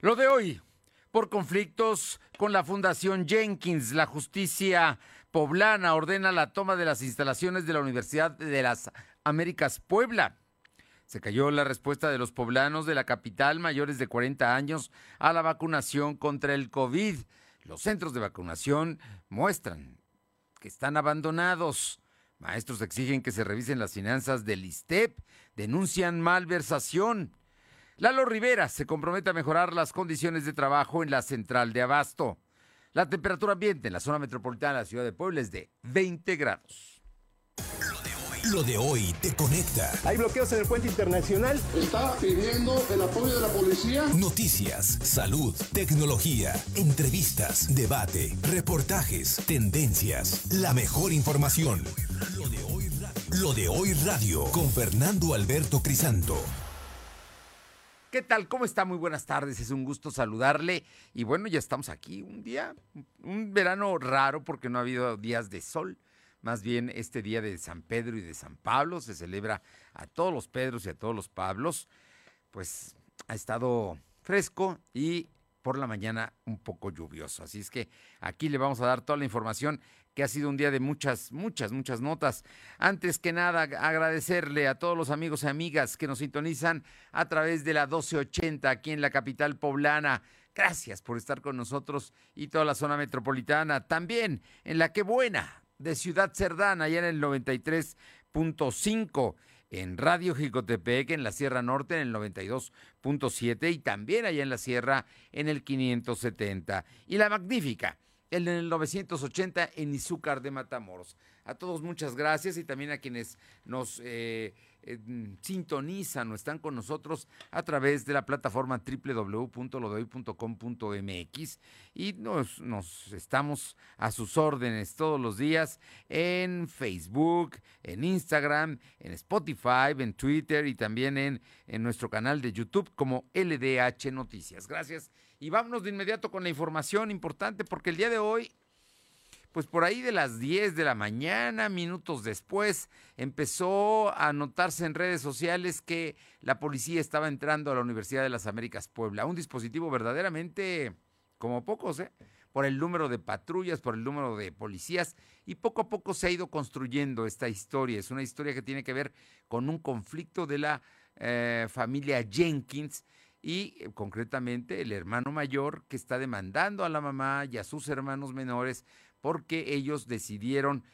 Lo de hoy, por conflictos con la Fundación Jenkins, la justicia poblana ordena la toma de las instalaciones de la Universidad de las Américas Puebla. Se cayó la respuesta de los poblanos de la capital mayores de 40 años a la vacunación contra el COVID. Los centros de vacunación muestran que están abandonados. Maestros exigen que se revisen las finanzas del ISTEP, denuncian malversación. Lalo Rivera se compromete a mejorar las condiciones de trabajo en la central de Abasto. La temperatura ambiente en la zona metropolitana de la ciudad de Puebla es de 20 grados. Lo de hoy te conecta. Hay bloqueos en el puente internacional. Está pidiendo el apoyo de la policía. Noticias, salud, tecnología, entrevistas, debate, reportajes, tendencias, la mejor información. Lo de hoy radio, Lo de hoy radio con Fernando Alberto Crisanto. ¿Qué tal? ¿Cómo está? Muy buenas tardes. Es un gusto saludarle. Y bueno, ya estamos aquí. Un día, un verano raro porque no ha habido días de sol. Más bien este día de San Pedro y de San Pablo se celebra a todos los Pedros y a todos los Pablos. Pues ha estado fresco y por la mañana un poco lluvioso. Así es que aquí le vamos a dar toda la información que ha sido un día de muchas, muchas, muchas notas. Antes que nada, agradecerle a todos los amigos y amigas que nos sintonizan a través de la 1280 aquí en la capital poblana. Gracias por estar con nosotros y toda la zona metropolitana. También en la que buena de Ciudad Cerdán, allá en el 93.5 en Radio Jicotepec, en la Sierra Norte, en el 92.7 y también allá en la Sierra, en el 570. Y la magnífica en el 980 en Izúcar de Matamoros. A todos muchas gracias y también a quienes nos eh, eh, sintonizan o están con nosotros a través de la plataforma www.lodoy.com.mx y nos, nos estamos a sus órdenes todos los días en Facebook, en Instagram, en Spotify, en Twitter y también en, en nuestro canal de YouTube como LDH Noticias. Gracias y vámonos de inmediato con la información importante porque el día de hoy, pues por ahí de las 10 de la mañana, minutos después, empezó a notarse en redes sociales que la policía estaba entrando a la Universidad de las Américas Puebla. Un dispositivo verdaderamente como pocos, ¿eh? por el número de patrullas, por el número de policías, y poco a poco se ha ido construyendo esta historia. Es una historia que tiene que ver con un conflicto de la eh, familia Jenkins y eh, concretamente el hermano mayor que está demandando a la mamá y a sus hermanos menores porque ellos decidieron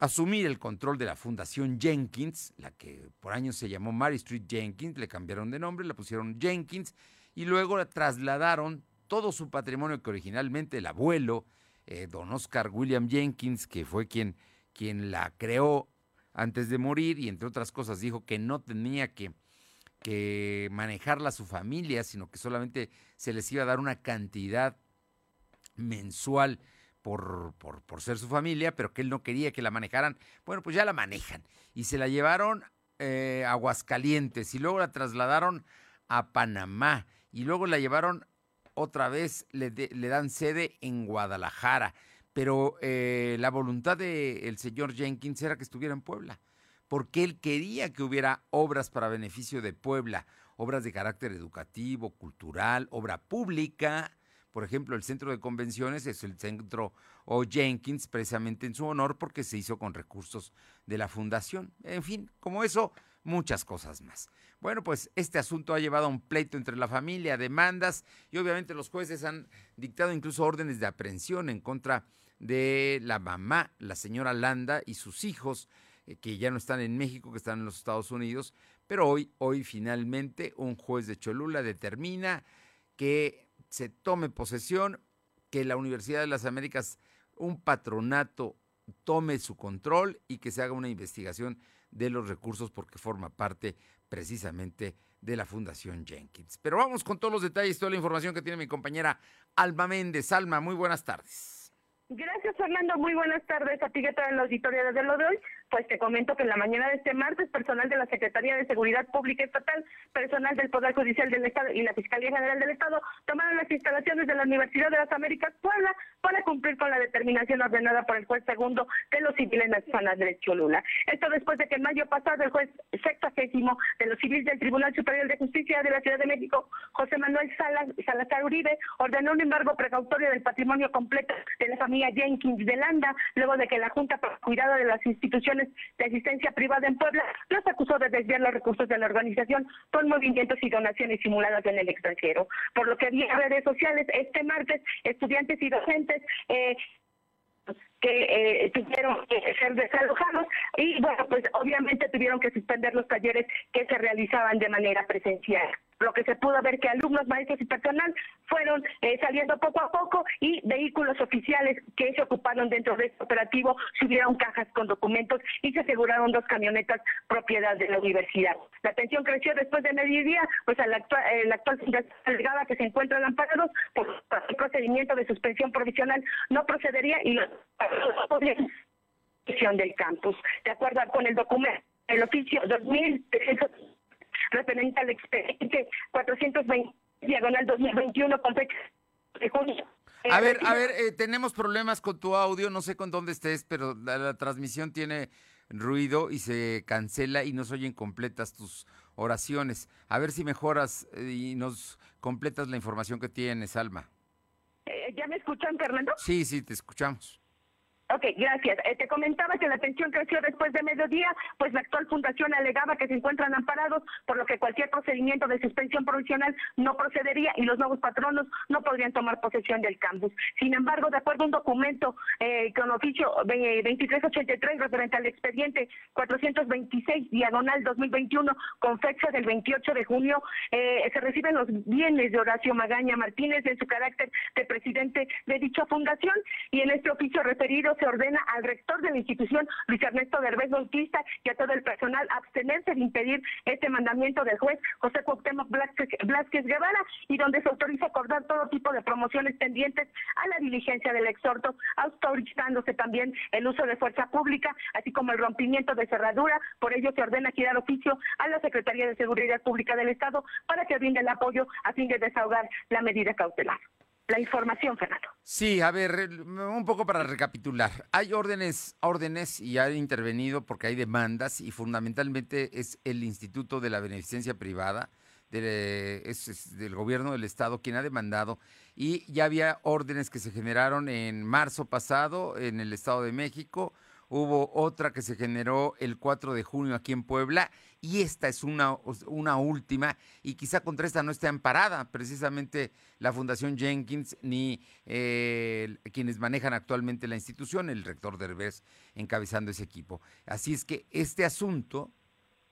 asumir el control de la Fundación Jenkins, la que por años se llamó Mary Street Jenkins, le cambiaron de nombre, la pusieron Jenkins y luego la trasladaron todo su patrimonio que originalmente el abuelo, eh, don Oscar William Jenkins, que fue quien, quien la creó antes de morir y entre otras cosas dijo que no tenía que que manejarla a su familia, sino que solamente se les iba a dar una cantidad mensual por, por, ser su familia, pero que él no quería que la manejaran. Bueno, pues ya la manejan. Y se la llevaron eh, a Aguascalientes y luego la trasladaron a Panamá y luego la llevaron otra vez, le, le dan sede en Guadalajara. Pero eh, la voluntad del señor Jenkins era que estuviera en Puebla porque él quería que hubiera obras para beneficio de Puebla, obras de carácter educativo, cultural, obra pública. Por ejemplo, el centro de convenciones es el centro O. Jenkins, precisamente en su honor, porque se hizo con recursos de la fundación. En fin, como eso, muchas cosas más. Bueno, pues este asunto ha llevado a un pleito entre la familia, demandas, y obviamente los jueces han dictado incluso órdenes de aprehensión en contra de la mamá, la señora Landa, y sus hijos, eh, que ya no están en México, que están en los Estados Unidos, pero hoy, hoy finalmente un juez de Cholula determina que se tome posesión, que la Universidad de las Américas, un patronato, tome su control y que se haga una investigación de los recursos porque forma parte precisamente de la Fundación Jenkins. Pero vamos con todos los detalles, toda la información que tiene mi compañera Alma Méndez. Alma, muy buenas tardes. Gracias, Fernando. Muy buenas tardes a ti que en la auditoría de lo de hoy. Pues te comento que en la mañana de este martes, personal de la Secretaría de Seguridad Pública Estatal, personal del Poder Judicial del Estado y la Fiscalía General del Estado tomaron las instalaciones de la Universidad de las Américas Puebla para cumplir con la determinación ordenada por el juez segundo de los civiles zona de Cholula. Esto después de que en mayo pasado el juez sexagésimo de los civiles del Tribunal Superior de Justicia de la Ciudad de México, José Manuel Salazar Uribe, ordenó un embargo precautorio del patrimonio completo de la familia Jenkins de Landa, luego de que la Junta para Cuidado de las Instituciones de Asistencia Privada en Puebla los acusó de desviar los recursos de la organización con movimientos y donaciones simuladas en el extranjero. Por lo que había redes sociales este martes, estudiantes y docentes eh, que eh, tuvieron que ser desalojados y bueno, pues obviamente tuvieron que suspender los talleres que se realizaban de manera presencial lo que se pudo ver que alumnos, maestros y personal fueron eh, saliendo poco a poco y vehículos oficiales que se ocuparon dentro de este operativo subieron cajas con documentos y se aseguraron dos camionetas propiedad de la universidad. La atención creció después de mediodía, pues al actual, el actual delegada que se encuentran amparados por el procedimiento de suspensión provisional no procedería y los del campus. De acuerdo con el documento, el oficio 2300 referente al expediente 420 diagonal 2021 con fecha de junio. A ver, a ver, eh, tenemos problemas con tu audio, no sé con dónde estés, pero la, transmisión tiene ruido y se cancela y no se oyen completas tus oraciones. A ver si mejoras eh, y nos completas la información que tienes, Alma. Eh, ¿Ya me escuchan, Fernando? Sí, sí, te escuchamos. Ok, gracias. Eh, te comentaba que la atención creció después de mediodía, pues la actual fundación alegaba que se encuentran amparados, por lo que cualquier procedimiento de suspensión provisional no procedería y los nuevos patronos no podrían tomar posesión del campus. Sin embargo, de acuerdo a un documento eh, con oficio 2383 referente al expediente 426 diagonal 2021 con fecha del 28 de junio, eh, se reciben los bienes de Horacio Magaña Martínez en su carácter de presidente de dicha fundación y en este oficio referido se ordena al rector de la institución, Luis Ernesto Derbez Bautista, y a todo el personal abstenerse de impedir este mandamiento del juez José Cuauhtémoc Blasquez Guevara y donde se autoriza acordar todo tipo de promociones pendientes a la diligencia del exhorto, autorizándose también el uso de fuerza pública, así como el rompimiento de cerradura. Por ello se ordena girar oficio a la Secretaría de Seguridad Pública del Estado para que brinde el apoyo a fin de desahogar la medida cautelar la información, Fernando. Sí, a ver, un poco para recapitular. Hay órdenes, órdenes y ha intervenido porque hay demandas y fundamentalmente es el Instituto de la Beneficencia Privada, es, del gobierno del estado quien ha demandado y ya había órdenes que se generaron en marzo pasado en el Estado de México, hubo otra que se generó el 4 de junio aquí en Puebla y esta es una, una última y quizá contra esta no esté amparada precisamente la Fundación Jenkins ni eh, quienes manejan actualmente la institución, el rector Derbez encabezando ese equipo. Así es que este asunto...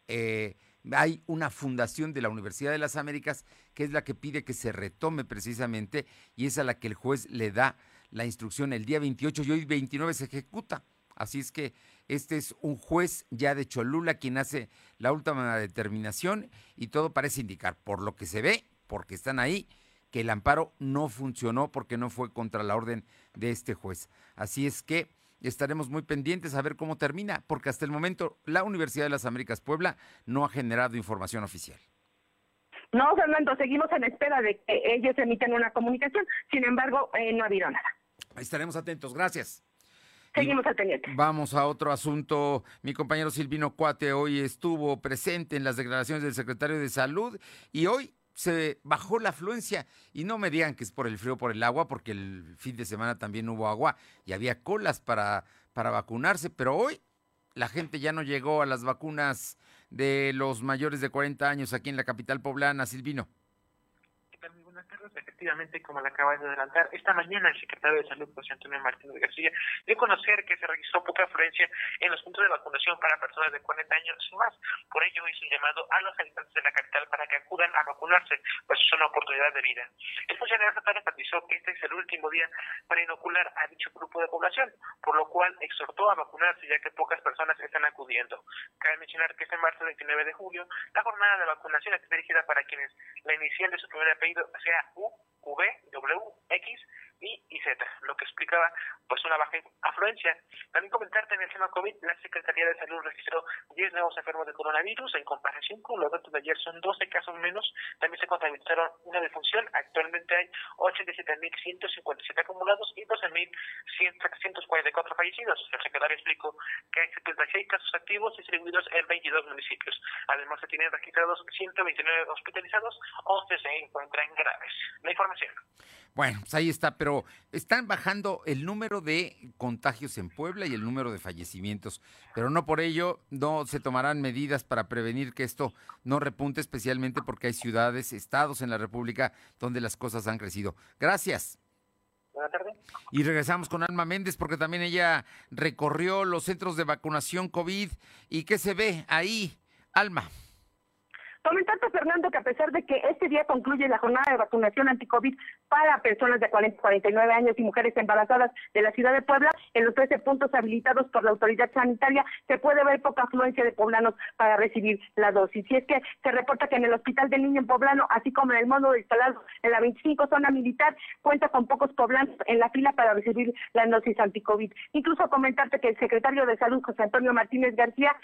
Eh, hay una fundación de la Universidad de las Américas que es la que pide que se retome precisamente y es a la que el juez le da la instrucción el día 28 y hoy 29 se ejecuta. Así es que este es un juez ya de Cholula quien hace la última determinación y todo parece indicar, por lo que se ve, porque están ahí, que el amparo no funcionó porque no fue contra la orden de este juez. Así es que estaremos muy pendientes a ver cómo termina, porque hasta el momento la Universidad de las Américas Puebla no ha generado información oficial. No, Fernando, seguimos en espera de que ellos emiten una comunicación, sin embargo, eh, no ha habido nada. Estaremos atentos, gracias. Seguimos al pendiente. Vamos a otro asunto. Mi compañero Silvino Cuate hoy estuvo presente en las declaraciones del secretario de Salud y hoy se bajó la afluencia. Y no me digan que es por el frío, por el agua, porque el fin de semana también hubo agua y había colas para, para vacunarse, pero hoy la gente ya no llegó a las vacunas de los mayores de 40 años aquí en la capital poblana, Silvino efectivamente, como le acabas de adelantar, esta mañana el secretario de Salud, José Antonio Martínez García, dio a conocer que se registró poca afluencia en los puntos de vacunación para personas de 40 años y más. Por ello hizo un llamado a los habitantes de la capital para que acudan a vacunarse, pues es una oportunidad de vida. El funcionario estatal enfatizó que este es el último día para inocular a dicho grupo de población, por lo cual exhortó a vacunarse ya que pocas personas están acudiendo. Cabe mencionar que este martes 29 de julio la jornada de vacunación está dirigida para quienes la inicial de su primer apellido sea U, V, W, X y Z, lo que explicaba pues una baja afluencia. También comentarte en el tema COVID, la Secretaría de Salud registró 10 nuevos enfermos de coronavirus, en comparación con los datos de ayer son 12 casos menos, también se contabilizaron una defunción, actualmente hay 87.157 acumulados y 12.144 fallecidos. El secretario explicó que hay 76 casos activos distribuidos en 22 municipios. Además se tienen registrados 129 hospitalizados, 11 se encuentran graves. La información. Bueno, pues ahí está, pero están bajando el número de contagios en Puebla y el número de fallecimientos, pero no por ello no se tomarán medidas para prevenir que esto no repunte, especialmente porque hay ciudades, estados en la República donde las cosas han crecido. Gracias. Buenas tardes. Y regresamos con Alma Méndez porque también ella recorrió los centros de vacunación COVID y qué se ve ahí, Alma. Comentarte, Fernando, que a pesar de que este día concluye la jornada de vacunación anti-COVID para personas de 40 49 años y mujeres embarazadas de la ciudad de Puebla, en los 13 puntos habilitados por la autoridad sanitaria se puede ver poca afluencia de poblanos para recibir la dosis. Y es que se reporta que en el Hospital del Niño en Poblano, así como en el módulo instalado en la 25 zona militar, cuenta con pocos poblanos en la fila para recibir la dosis anti-COVID. Incluso comentarte que el secretario de Salud, José Antonio Martínez García,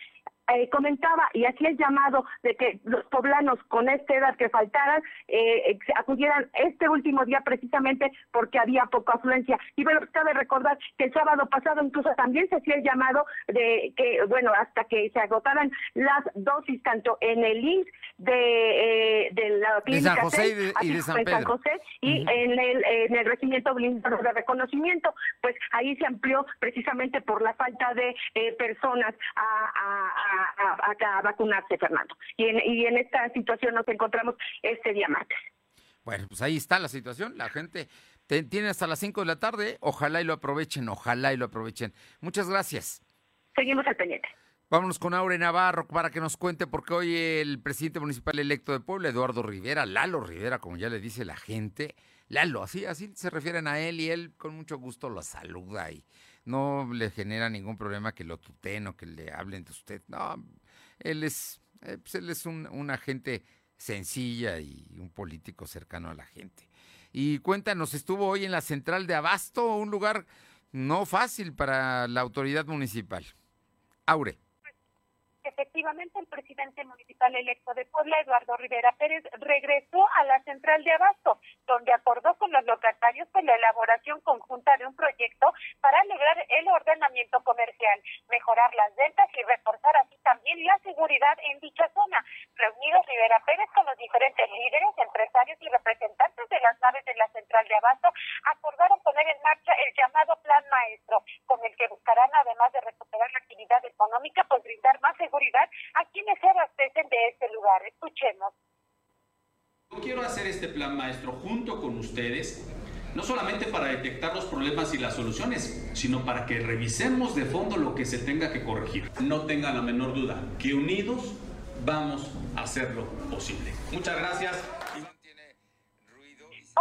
eh, comentaba y hacía el llamado de que los poblanos con esta edad que faltaran eh, acudieran este último día precisamente porque había poca afluencia. Y bueno, cabe recordar que el sábado pasado incluso también se hacía el llamado de que, bueno, hasta que se agotaran las dosis tanto en el INS de, eh, de la clínica de San José y de, San Pedro. José, y en, el, en el regimiento blindado de reconocimiento, pues ahí se amplió precisamente por la falta de personas a a, vacunarse, Fernando. Y en, y en esta situación nos encontramos este día martes. Bueno, pues ahí está la situación. La gente tiene hasta las 5 de la tarde. Ojalá y lo aprovechen, ojalá y lo aprovechen. Muchas gracias. Seguimos al pendiente. Vámonos con Aure Navarro para que nos cuente, porque hoy el presidente municipal electo de Puebla, Eduardo Rivera, Lalo Rivera, como ya le dice la gente, Lalo, así, así se refieren a él y él con mucho gusto lo saluda y no le genera ningún problema que lo tuteen o que le hablen de usted. No, él es, eh, pues él es un, una gente sencilla y un político cercano a la gente. Y cuéntanos, estuvo hoy en la central de Abasto, un lugar no fácil para la autoridad municipal. Aure. Efectivamente, el presidente municipal electo de Puebla, Eduardo Rivera Pérez, regresó a la central de Abasto, donde acordó con los locatarios por la elaboración conjunta de un proyecto para lograr el ordenamiento comercial, mejorar las ventas y reforzar así también la seguridad en dicha zona. Reunidos Rivera Pérez con los diferentes líderes, empresarios y representantes de las naves de la central de Abasto, acordaron poner en marcha el llamado Plan Maestro, con el que buscarán, además de recuperar la actividad económica, pues brindar más a quienes se abastecen de este lugar. Escuchemos. Yo quiero hacer este plan maestro junto con ustedes, no solamente para detectar los problemas y las soluciones, sino para que revisemos de fondo lo que se tenga que corregir. No tengan la menor duda que unidos vamos a hacerlo posible. Muchas gracias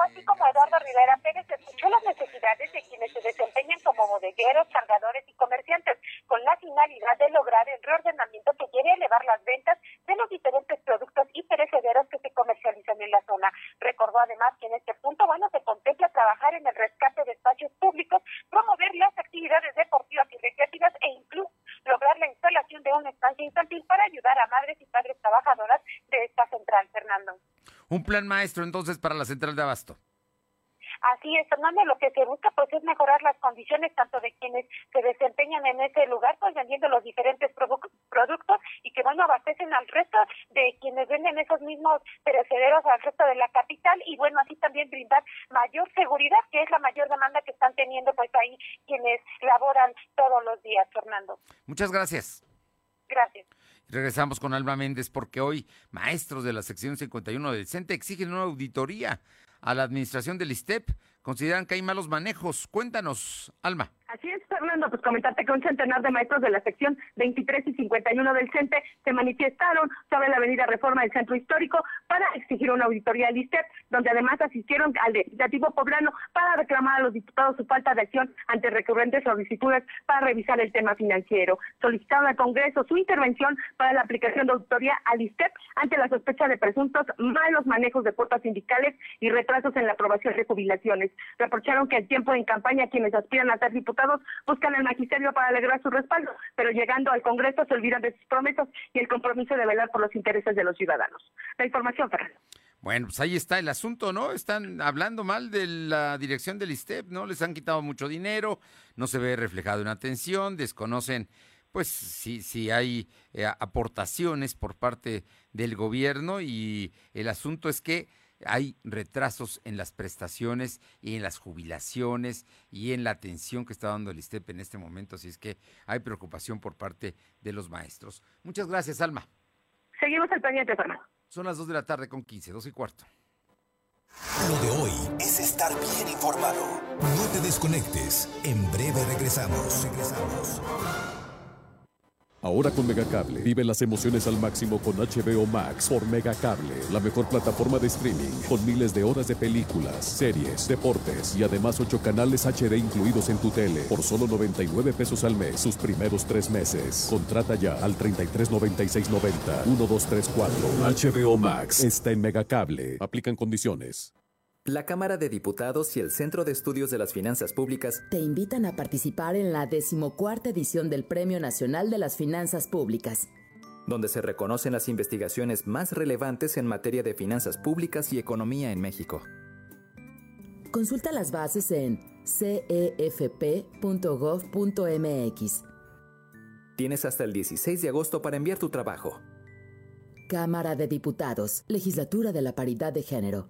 así como Eduardo Rivera Pérez escuchó las necesidades de quienes se desempeñan como bodegueros, cargadores y comerciantes, con la finalidad de lograr el reordenamiento que quiere elevar las ventas de los diferentes productos y perecederos que se comercializan en la zona. Recordó además que en este punto, bueno, se contempla trabajar en el rescate de espacios públicos, promover las actividades deportivas y recreativas e incluso lograr la instalación de una estancia infantil para ayudar a madres y padres trabajadoras de esta central, Fernando. Un plan maestro entonces para la central de Abasto. Así es, Fernando, lo que se busca pues es mejorar las condiciones tanto de quienes se desempeñan en ese lugar, pues vendiendo los diferentes productos y que bueno, abastecen al resto de quienes venden esos mismos perecederos al resto de la capital y bueno, así también brindar mayor seguridad, que es la mayor demanda que están teniendo pues ahí quienes laboran todos los días, Fernando. Muchas gracias. Regresamos con Alma Méndez porque hoy maestros de la sección 51 del CENTE exigen una auditoría a la administración del ISTEP. Consideran que hay malos manejos. Cuéntanos, Alma. Así comentarte que un centenar de maestros de la sección 23 y 51 del CENTE se manifestaron sobre la avenida Reforma del Centro Histórico para exigir una auditoría al ISTEP, donde además asistieron al legislativo poblano para reclamar a los diputados su falta de acción ante recurrentes solicitudes para revisar el tema financiero. Solicitaron al Congreso su intervención para la aplicación de auditoría al ISTEP ante la sospecha de presuntos malos manejos de cuotas sindicales y retrasos en la aprobación de jubilaciones. Reprocharon que el tiempo en campaña quienes aspiran a ser diputados buscan el magisterio para alegrar su respaldo, pero llegando al Congreso se olvidan de sus promesas y el compromiso de velar por los intereses de los ciudadanos. La información, Fernando. Bueno, pues ahí está el asunto, ¿no? Están hablando mal de la dirección del ISTEP, ¿no? Les han quitado mucho dinero, no se ve reflejado en atención, desconocen, pues, si, si hay eh, aportaciones por parte del gobierno y el asunto es que hay retrasos en las prestaciones y en las jubilaciones y en la atención que está dando el ISTEP en este momento, así es que hay preocupación por parte de los maestros. Muchas gracias, Alma. Seguimos al pendiente, Fernando. Son las 2 de la tarde con 15, 2 y cuarto. Lo de hoy es estar bien informado. No te desconectes. En breve regresamos. Regresamos. Ahora con Megacable, vive las emociones al máximo con HBO Max por Megacable, la mejor plataforma de streaming con miles de horas de películas, series, deportes y además 8 canales HD incluidos en tu tele por solo 99 pesos al mes sus primeros tres meses. Contrata ya al 339690 1234. HBO Max está en Megacable. Aplican condiciones. La Cámara de Diputados y el Centro de Estudios de las Finanzas Públicas te invitan a participar en la decimocuarta edición del Premio Nacional de las Finanzas Públicas, donde se reconocen las investigaciones más relevantes en materia de finanzas públicas y economía en México. Consulta las bases en cefp.gov.mx. Tienes hasta el 16 de agosto para enviar tu trabajo. Cámara de Diputados, Legislatura de la Paridad de Género.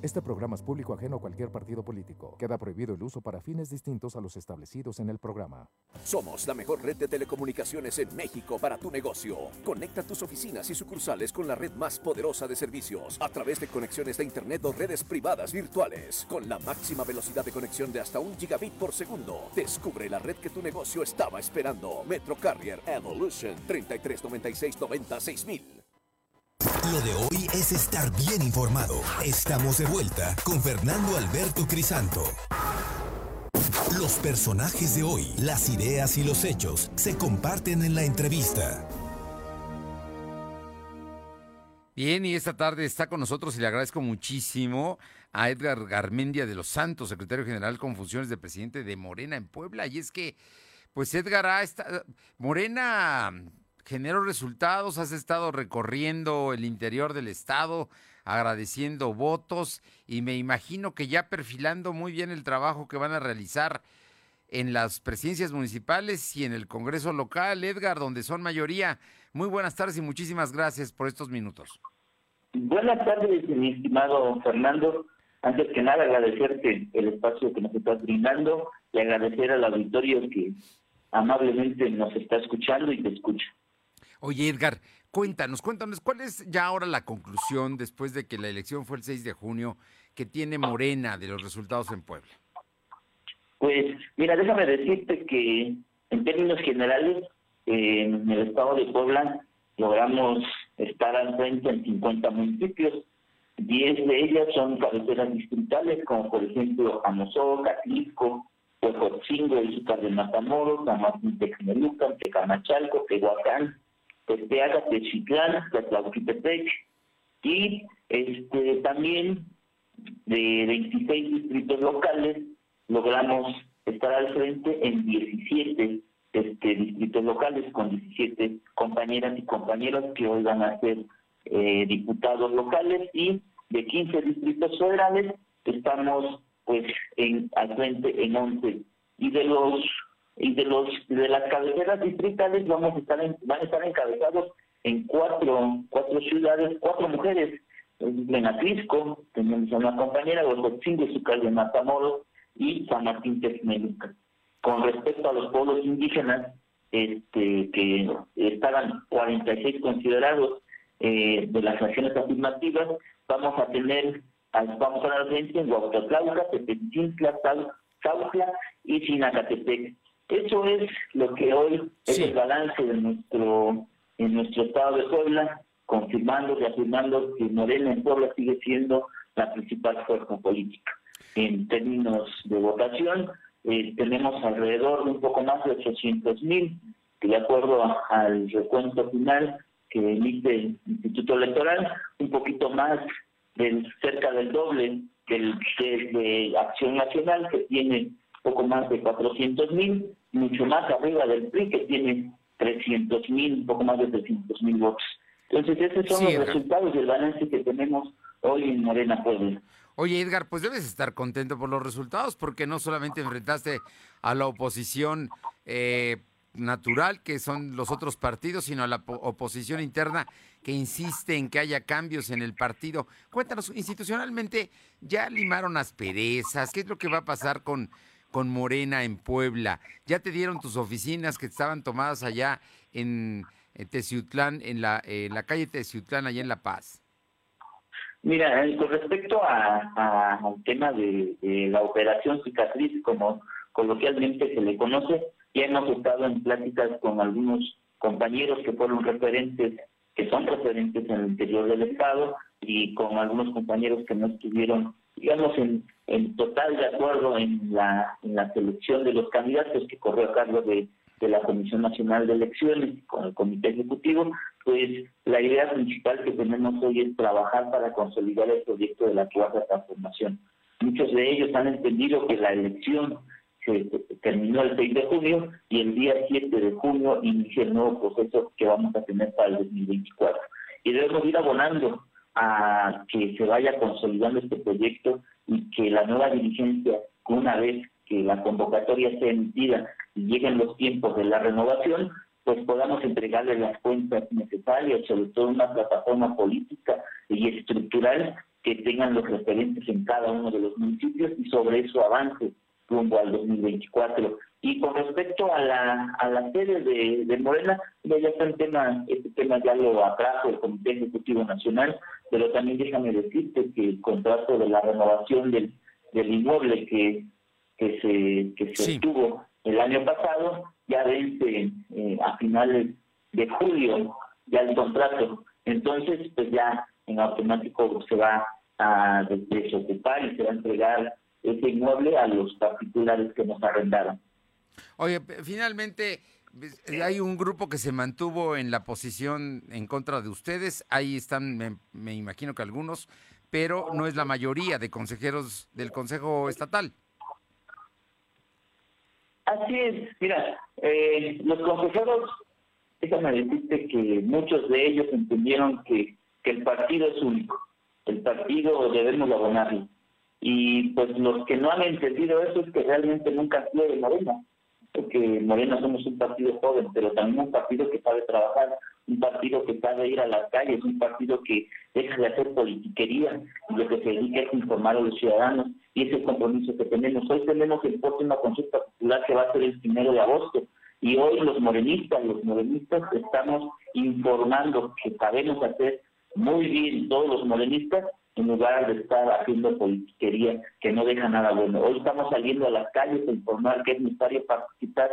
Este programa es público ajeno a cualquier partido político. Queda prohibido el uso para fines distintos a los establecidos en el programa. Somos la mejor red de telecomunicaciones en México para tu negocio. Conecta tus oficinas y sucursales con la red más poderosa de servicios a través de conexiones de Internet o redes privadas virtuales. Con la máxima velocidad de conexión de hasta un gigabit por segundo. Descubre la red que tu negocio estaba esperando. Metro Carrier Evolution 3396 96000. Lo de hoy es estar bien informado. Estamos de vuelta con Fernando Alberto Crisanto. Los personajes de hoy, las ideas y los hechos se comparten en la entrevista. Bien, y esta tarde está con nosotros y le agradezco muchísimo a Edgar Garmendia de los Santos, secretario general con funciones de presidente de Morena en Puebla. Y es que, pues Edgar, estado, Morena generó resultados, has estado recorriendo el interior del estado, agradeciendo votos y me imagino que ya perfilando muy bien el trabajo que van a realizar en las presidencias municipales y en el Congreso local, Edgar, donde son mayoría. Muy buenas tardes y muchísimas gracias por estos minutos. Buenas tardes, mi estimado Fernando. Antes que nada, agradecerte el espacio que nos estás brindando y agradecer al auditorio que amablemente nos está escuchando y te escucha. Oye, Edgar, cuéntanos, cuéntanos, ¿cuál es ya ahora la conclusión después de que la elección fue el 6 de junio que tiene Morena de los resultados en Puebla? Pues, mira, déjame decirte que en términos generales, en el estado de Puebla logramos estar al frente en 50 municipios. 10 de ellas son cabeceras distritales, como por ejemplo Amozoc, Atlisco, Huejotzingo, Izúcar de Matamoros, Tamatín, Texmelucan, Tecamachalco, Tehuacán, Tepeaga, Techitlán, Tlatlauquitepec y este también de 26 distritos locales logramos estar al frente en 17 este, distritos locales con 17 compañeras y compañeros que hoy van a ser eh, diputados locales. Y de 15 distritos federales estamos pues en al frente en 11 y de los y de los de las cabeceras distritales vamos a estar van a estar encabezados en cuatro, cuatro ciudades, cuatro mujeres. En Atlisco, tenemos a una compañera, Huejotzingo y Zucar de Matamoros y San Martín Texmeluca. Con respecto a los pueblos indígenas, este, que estaban 46 considerados eh, de las naciones afirmativas, vamos a tener, vamos a dar frente en Huautotlauca, Tepetintla, Saucla y Sinacatepec. Eso es lo que hoy es el balance de nuestro en nuestro estado de Puebla, confirmando y afirmando que Morena en Puebla sigue siendo la principal fuerza política. En términos de votación, eh, tenemos alrededor de un poco más de 800 mil, que de acuerdo al recuento final que emite el Instituto Electoral, un poquito más del cerca del doble del de, Acción Nacional, que tiene poco más de 400 mil, mucho más arriba del PRI, que tiene 300 mil, un poco más de 300 mil votos. Entonces, esos son los resultados del balance que tenemos hoy en Morena Puebla. Oye, Edgar, pues debes estar contento por los resultados, porque no solamente enfrentaste a la oposición eh, natural, que son los otros partidos, sino a la oposición interna que insiste en que haya cambios en el partido. Cuéntanos, institucionalmente, ¿ya limaron asperezas? ¿Qué es lo que va a pasar con con Morena en Puebla. Ya te dieron tus oficinas que estaban tomadas allá en, Teciutlán, en la, en la calle Teciutlán, allá en La Paz. Mira, eh, con respecto a, al tema de, la operación cicatriz, como coloquialmente se le conoce, ya hemos estado en pláticas con algunos compañeros que fueron referentes, que son referentes en el interior del Estado, y con algunos compañeros que no estuvieron digamos, en, en total de acuerdo en la, en la selección de los candidatos que corrió a cargo de, de la Comisión Nacional de Elecciones con el Comité Ejecutivo, pues la idea principal que tenemos hoy es trabajar para consolidar el proyecto de la cuarta transformación. Muchos de ellos han entendido que la elección se terminó el 6 de junio y el día 7 de junio inicia el nuevo proceso que vamos a tener para el 2024. Y debemos ir abonando a que se vaya consolidando este proyecto y que la nueva dirigencia, una vez que la convocatoria sea emitida y lleguen los tiempos de la renovación, pues podamos entregarle las cuentas necesarias, sobre todo una plataforma política y estructural que tengan los referentes en cada uno de los municipios y sobre eso avance rumbo al 2024. Y con respecto a la, a la sede de, de Morena, ya está el tema, este tema ya lo atrajo el Comité Ejecutivo Nacional, pero también déjame decirte que el contrato de la renovación del, del inmueble que, que se, que se obtuvo el año pasado ya vence eh, a finales de julio ya el contrato. Entonces, pues ya en automático se va a desocupar y se va a entregar ese inmueble a los particulares que nos arrendaron. Oye, finalmente hay un grupo que se mantuvo en la posición en contra de ustedes. Ahí están, me, imagino que algunos, pero no es la mayoría de consejeros del Consejo Estatal. Así es, mira, eh, los consejeros, déjame decirte que muchos de ellos entendieron que, que el partido es único, el partido debemos abonarlo. Y pues los que no han entendido eso es que realmente nunca han sido de Morena, porque Morena somos un partido joven, pero también un partido que sabe trabajar, un partido que sabe ir a las calles, un partido que deja de hacer politiquería y lo que se dedica es informar a los ciudadanos y ese compromiso que tenemos. Hoy tenemos el próximo consulta popular que va a ser el primero de agosto y hoy los morenistas, los morenistas estamos informando que sabemos hacer muy bien todos los morenistas en lugar de estar haciendo politiquería que no deja nada bueno. Hoy estamos saliendo a las calles a informar que es necesario participar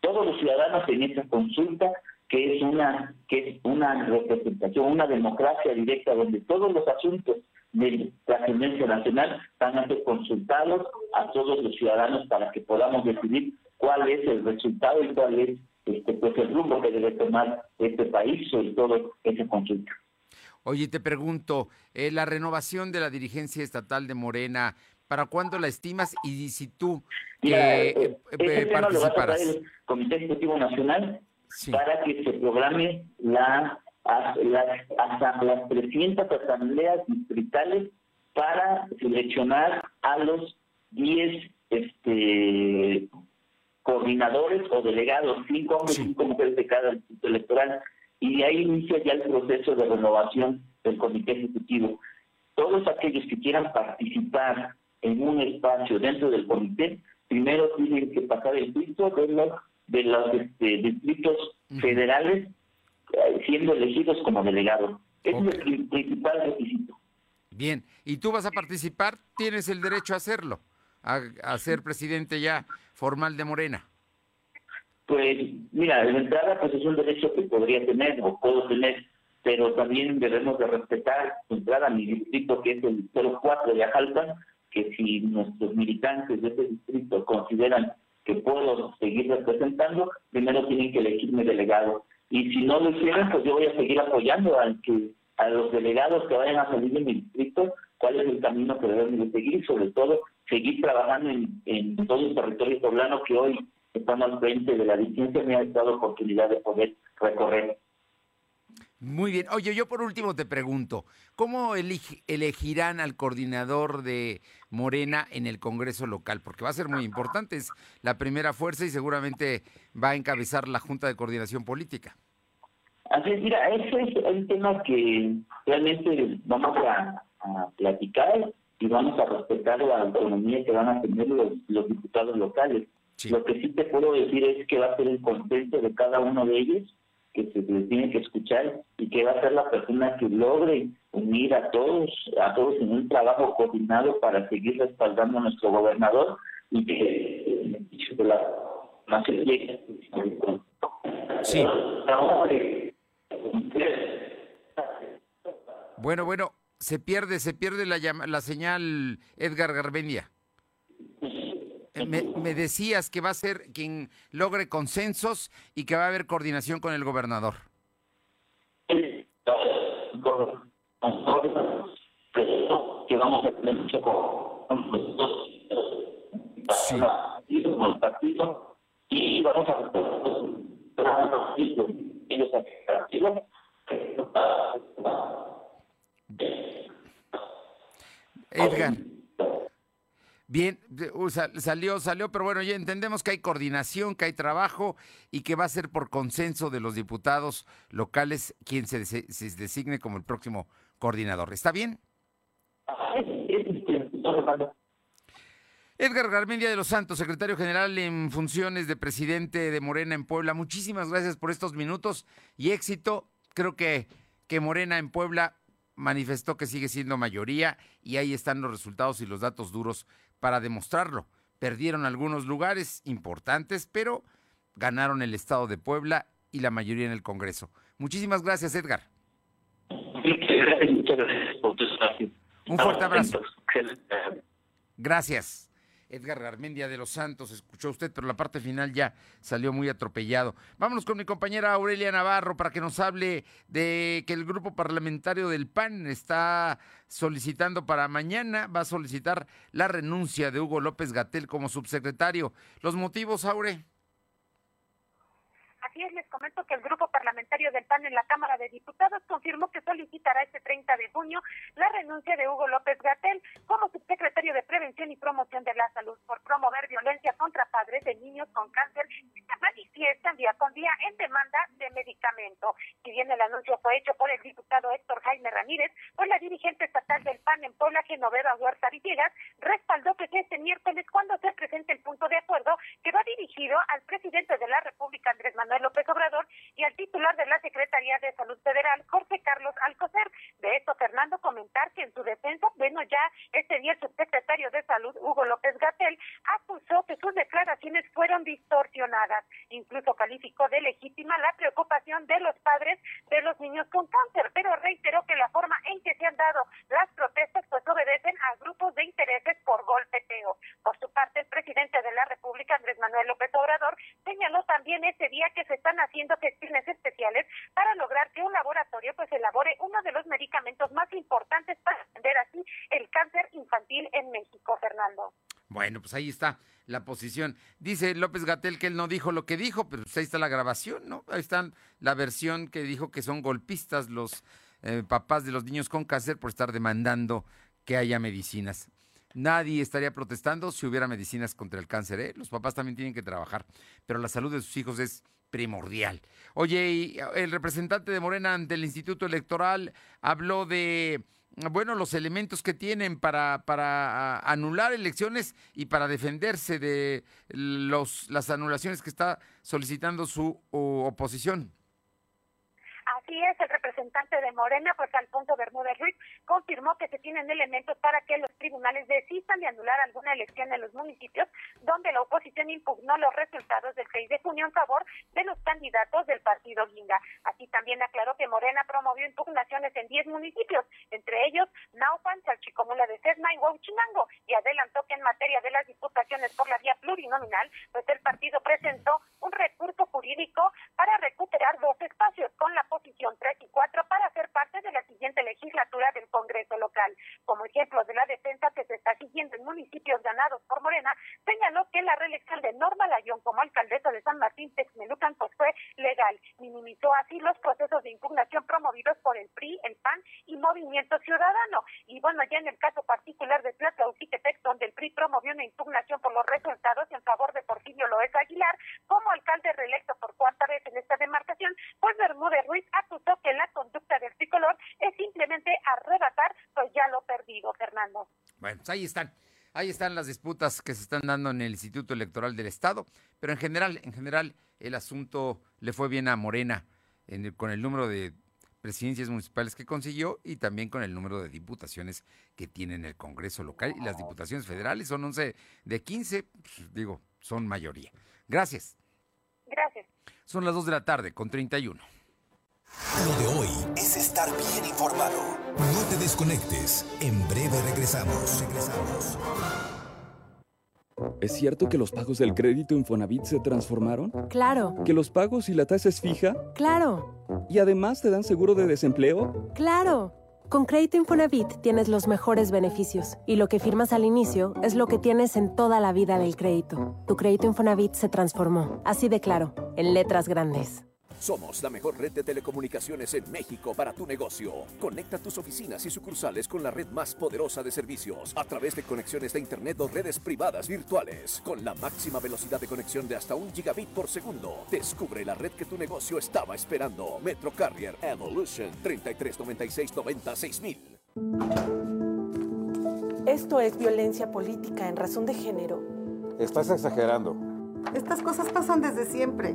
todos los ciudadanos en esta consulta que es una que es una representación, una democracia directa donde todos los asuntos de trascendencia nacional van a ser consultados a todos los ciudadanos para que podamos decidir cuál es el resultado y cuál es este pues el rumbo que debe tomar este país sobre todo esa consulta. Oye, te pregunto, eh, la renovación de la dirigencia estatal de Morena, ¿para cuándo la estimas y si tú eh, eh, participarás? el Comité Ejecutivo Nacional para que se programe la, las, hasta las 300 asambleas distritales para seleccionar a los 10 este, coordinadores o delegados, cinco hombres y cinco mujeres de cada distrito electoral y de ahí inicia ya el proceso de renovación del comité ejecutivo. Todos aquellos que quieran participar en un espacio dentro del comité, primero tienen que pasar el filtro de los, de los este, distritos federales eh, siendo elegidos como delegados. Ese es el principal requisito. Bien, ¿y tú vas a participar? Tienes el derecho a hacerlo, a, a ser presidente ya formal de Morena. Pues mira, de entrada pues es un derecho que podría tener o puedo tener, pero también debemos de respetar de entrada mi distrito que es el 04 de Ajalpa, que si nuestros militantes de ese distrito consideran que puedo seguir representando, primero tienen que elegirme delegado. Y si no lo hicieran, pues yo voy a seguir apoyando a, que, a los delegados que vayan a salir de mi distrito, cuál es el camino que debemos de seguir sobre todo seguir trabajando en, en todo el territorio poblano que hoy estamos al frente de la licencia, me ha dado oportunidad de poder recorrer. Muy bien. Oye, yo por último te pregunto, ¿cómo elegirán al coordinador de Morena en el Congreso local? Porque va a ser muy importante, es la primera fuerza y seguramente va a encabezar la Junta de Coordinación Política. Así es, mira, ese es el tema que realmente vamos a, platicar y vamos a respetar la autonomía que van a tener los, los diputados locales. Lo que sí te puedo decir es que va a ser el consenso de cada uno de ellos, que se les tiene que escuchar y que va a ser la persona que logre unir a todos, a todos en un trabajo coordinado para seguir respaldando a nuestro gobernador y que de la más Sí. Bueno, bueno, se pierde, se pierde la, la señal Edgar Garbendia. Me, decías que va a ser quien logre consensos y que va a haber coordinación con el gobernador. Que vamos a tener mucho sí. y vamos a Edgar. Bien, salió, salió, pero bueno, ya entendemos que hay coordinación, que hay trabajo y que va a ser por consenso de los diputados locales quien se, designe como el próximo coordinador. ¿Está bien? Edgar Garmendia de los Santos, secretario general en funciones de presidente de Morena en Puebla. Muchísimas gracias por estos minutos y éxito. Creo que, que Morena en Puebla manifestó que sigue siendo mayoría y ahí están los resultados y los datos duros para demostrarlo. Perdieron algunos lugares importantes, pero ganaron el Estado de Puebla y la mayoría en el Congreso. Muchísimas gracias, Edgar. Un fuerte abrazo. Gracias. Edgar Garmendia de los Santos, escuchó usted, pero la parte final ya salió muy atropellado. Vámonos con mi compañera Aurelia Navarro para que nos hable de que el grupo parlamentario del PAN está solicitando para mañana, va a solicitar la renuncia de Hugo López Gatel como subsecretario. ¿Los motivos, Aure? Así es, les comento que el grupo parlamentario del PAN en la Cámara de Diputados confirmó que solicitará este 30 de junio la renuncia de Hugo López Gatel como subsecretario de Prevención y Promoción de la Salud por promover violencia contra padres de niños con cáncer que se manifiestan día con día en demanda de medicamento. Si bien el anuncio fue hecho por el diputado Héctor Jaime Ramírez, pues la dirigente estatal del PAN en Puebla, Genoveva Huerta Villegas, respaldó que este miércoles, cuando se presente el punto de acuerdo que va dirigido al presidente de la República, Andrés Manuel López Obrador y al titular de la Secretaría de Salud Federal, Jorge Carlos Alcocer. De esto, Fernando, comentar que en su defensa, bueno, ya este día el subsecretario de Salud, Hugo López Gatel, acusó que sus declaraciones fueron distorsionadas. Incluso calificó de legítima la preocupación de los padres de los niños con cáncer, pero reiteró que la forma en que se han dado las protestas pues obedecen a grupos de intereses por golpeteo. Por su parte, el presidente de la República, Andrés Manuel López Obrador, señaló también ese día que se están haciendo gestiones especiales para lograr que un laboratorio pues elabore uno de los medicamentos más importantes para atender así el cáncer infantil en México, Fernando. Bueno, pues ahí está la posición. Dice López Gatel que él no dijo lo que dijo, pero pues ahí está la grabación, ¿no? Ahí está la versión que dijo que son golpistas los eh, papás de los niños con cáncer por estar demandando que haya medicinas. Nadie estaría protestando si hubiera medicinas contra el cáncer, ¿eh? Los papás también tienen que trabajar, pero la salud de sus hijos es primordial. Oye, y el representante de Morena ante el Instituto Electoral habló de bueno, los elementos que tienen para, para anular elecciones y para defenderse de los, las anulaciones que está solicitando su oposición. Así es, el representante de Morena, pues Alfonso Bermúdez Ruiz, confirmó que se tienen elementos para que los tribunales desistan de anular alguna elección en los municipios donde la oposición impugnó los resultados del 6 de junio en favor de los candidatos del partido Guinga. Así también aclaró que Morena promovió impugnaciones en 10 municipios, entre ellos Naupan, Salchicomula de Sesma y Huachinango, y adelantó que en materia de las diputaciones por la vía plurinominal, pues el partido presentó un recurso jurídico para recuperar dos espacios con la posición 3 y 4 para ser parte de la siguiente legislatura del Congreso local. Como ejemplo de la defensa que se está siguiendo en municipios ganados por Morena, señaló que la reelección de Norma Layón como alcaldesa de San Martín Texmelucan pues fue legal. Minimizó así los procesos de impugnación promovidos por el PRI, el PAN y Movimiento Ciudadano. Y bueno, ya en el caso particular de Tlatlauquitepec, donde el PRI promovió una impugnación por los resultados en favor de Porfirio Loesa Aguilar como alcalde reelecto por cuarta vez en esta demarcación, pues Bermúdez Ruiz acusó que la conducta del tricolor es simplemente arrebatar pues ya lo perdido, Fernando. Bueno, pues ahí están. Ahí están las disputas que se están dando en el Instituto Electoral del Estado, pero en general, en general, el asunto le fue bien a Morena con el número de presidencias municipales que consiguió y también con el número de diputaciones que tiene en el Congreso local. Y las diputaciones federales son 11 de 15, pues, digo, son mayoría. Gracias. Gracias. Son las 2 de la tarde con 31. Lo de hoy es estar bien informado. No te desconectes. En breve regresamos. Regresamos. ¿Es cierto que los pagos del crédito Infonavit se transformaron? Claro. ¿Que los pagos y la tasa es fija? Claro. ¿Y además te dan seguro de desempleo? Claro. Con Crédito Infonavit tienes los mejores beneficios y lo que firmas al inicio es lo que tienes en toda la vida del crédito. Tu crédito Infonavit se transformó, así de claro, en letras grandes. Somos la mejor red de telecomunicaciones en México para tu negocio. Conecta tus oficinas y sucursales con la red más poderosa de servicios a través de conexiones de Internet o redes privadas virtuales con la máxima velocidad de conexión de hasta un gigabit por segundo. Descubre la red que tu negocio estaba esperando. Metro Carrier Evolution 3396 Esto es violencia política en razón de género. Estás exagerando. Estas cosas pasan desde siempre.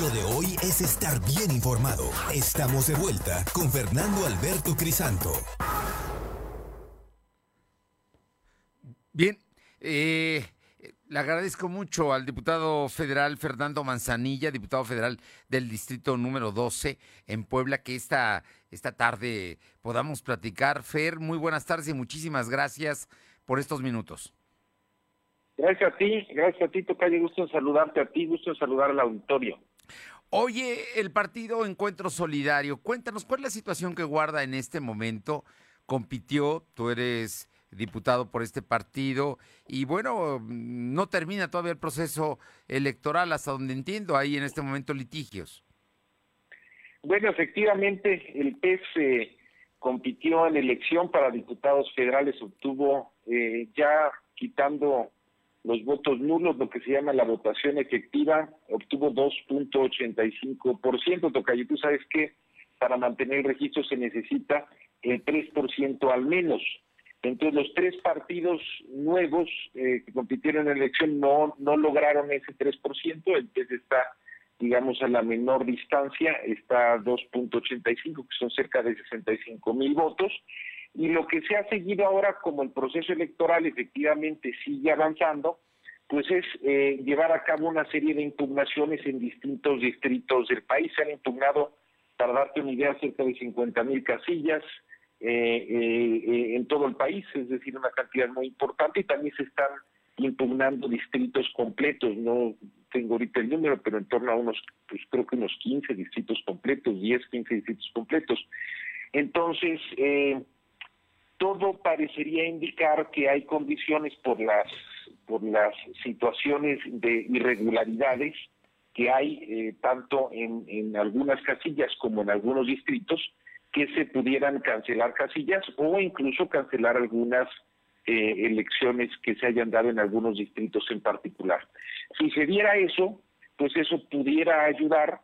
Lo de hoy es estar bien informado. Estamos de vuelta con Fernando Alberto Crisanto. Bien, eh, le agradezco mucho al diputado federal Fernando Manzanilla, diputado federal del distrito número 12 en Puebla, que esta, esta tarde podamos platicar. Fer, muy buenas tardes y muchísimas gracias por estos minutos. Gracias a ti, gracias a ti, Tocayo. Gusto en saludarte a ti, gusto en saludar al auditorio. Oye, el partido Encuentro Solidario, cuéntanos cuál es la situación que guarda en este momento. Compitió, tú eres diputado por este partido y bueno, no termina todavía el proceso electoral hasta donde entiendo, hay en este momento litigios. Bueno, efectivamente, el PES eh, compitió en elección para diputados federales, obtuvo eh, ya quitando los votos nulos, lo que se llama la votación efectiva, obtuvo 2.85%. Tocayo, tú sabes que para mantener el registro se necesita el 3% al menos. Entonces, los tres partidos nuevos eh, que compitieron en la elección no, no lograron ese 3%. El PES está, digamos, a la menor distancia, está a 2.85, que son cerca de 65 mil votos. Y lo que se ha seguido ahora, como el proceso electoral efectivamente sigue avanzando, pues es eh, llevar a cabo una serie de impugnaciones en distintos distritos del país. Se han impugnado, para darte una idea, cerca de 50 mil casillas eh, eh, en todo el país, es decir, una cantidad muy importante, y también se están impugnando distritos completos, no tengo ahorita el número, pero en torno a unos, pues creo que unos 15 distritos completos, 10, 15 distritos completos. Entonces, eh, todo parecería indicar que hay condiciones por las por las situaciones de irregularidades que hay eh, tanto en, en algunas casillas como en algunos distritos que se pudieran cancelar casillas o incluso cancelar algunas eh, elecciones que se hayan dado en algunos distritos en particular. Si se diera eso, pues eso pudiera ayudar,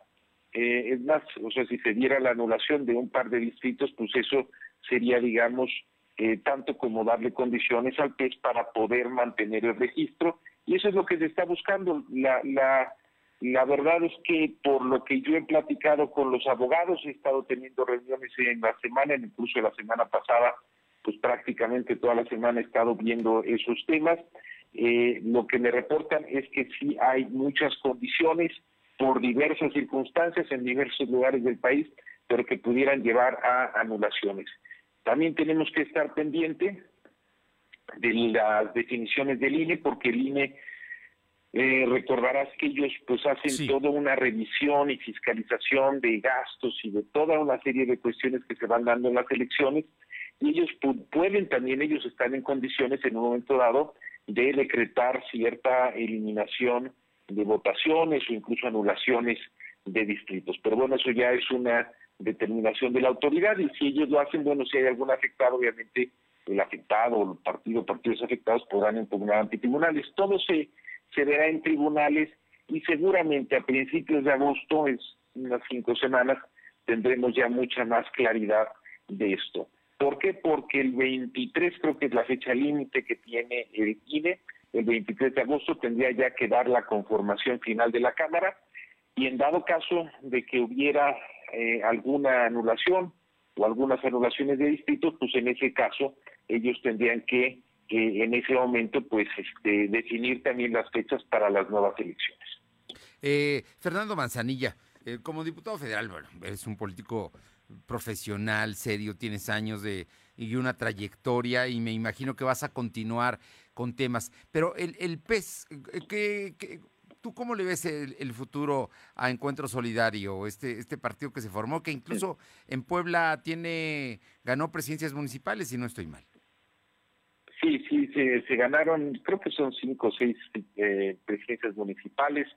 eh, es más, o sea, si se diera la anulación de un par de distritos, pues eso sería, digamos, eh, tanto como darle condiciones al PES para poder mantener el registro, y eso es lo que se está buscando. La, verdad es que por lo que yo he platicado con los abogados, he estado teniendo reuniones en la semana, incluso la semana pasada, pues prácticamente toda la semana he estado viendo esos temas. Eh, lo que me reportan es que sí hay muchas condiciones por diversas circunstancias en diversos lugares del país, pero que pudieran llevar a anulaciones. También tenemos que estar pendiente de las definiciones del INE, porque el INE eh, recordarás que ellos pues hacen toda una revisión y fiscalización de gastos y de toda una serie de cuestiones que se van dando en las elecciones y ellos pueden también, ellos están en condiciones en un momento dado de decretar cierta eliminación de votaciones o incluso anulaciones de distritos. Pero bueno, eso ya es una determinación de la autoridad y si ellos lo hacen, bueno, si hay algún afectado, obviamente el afectado o el partido partidos afectados podrán impugnar ante tribunales. Todo se, se verá en tribunales y seguramente a principios de agosto, es unas cinco semanas, tendremos ya mucha más claridad de esto. ¿Por qué? Porque el 23 creo que es la fecha límite que tiene el INE, el 23 de agosto tendría ya que dar la conformación final de la Cámara y en dado caso de que hubiera eh, alguna anulación o algunas anulaciones de distritos, pues en ese caso ellos tendrían que en ese momento pues este, definir también las fechas para las nuevas elecciones. Eh, Fernando Manzanilla, eh, como diputado federal, bueno, eres un político profesional, serio, tienes años de y una trayectoria y me imagino que vas a continuar con temas. Pero el, el PES, ¿qué, tú cómo le ves el, futuro a Encuentro Solidario, este, este partido que se formó, que incluso en Puebla tiene ganó presidencias municipales, si no estoy mal? Sí, sí, se, se ganaron, creo que son cinco o seis eh, presidencias municipales,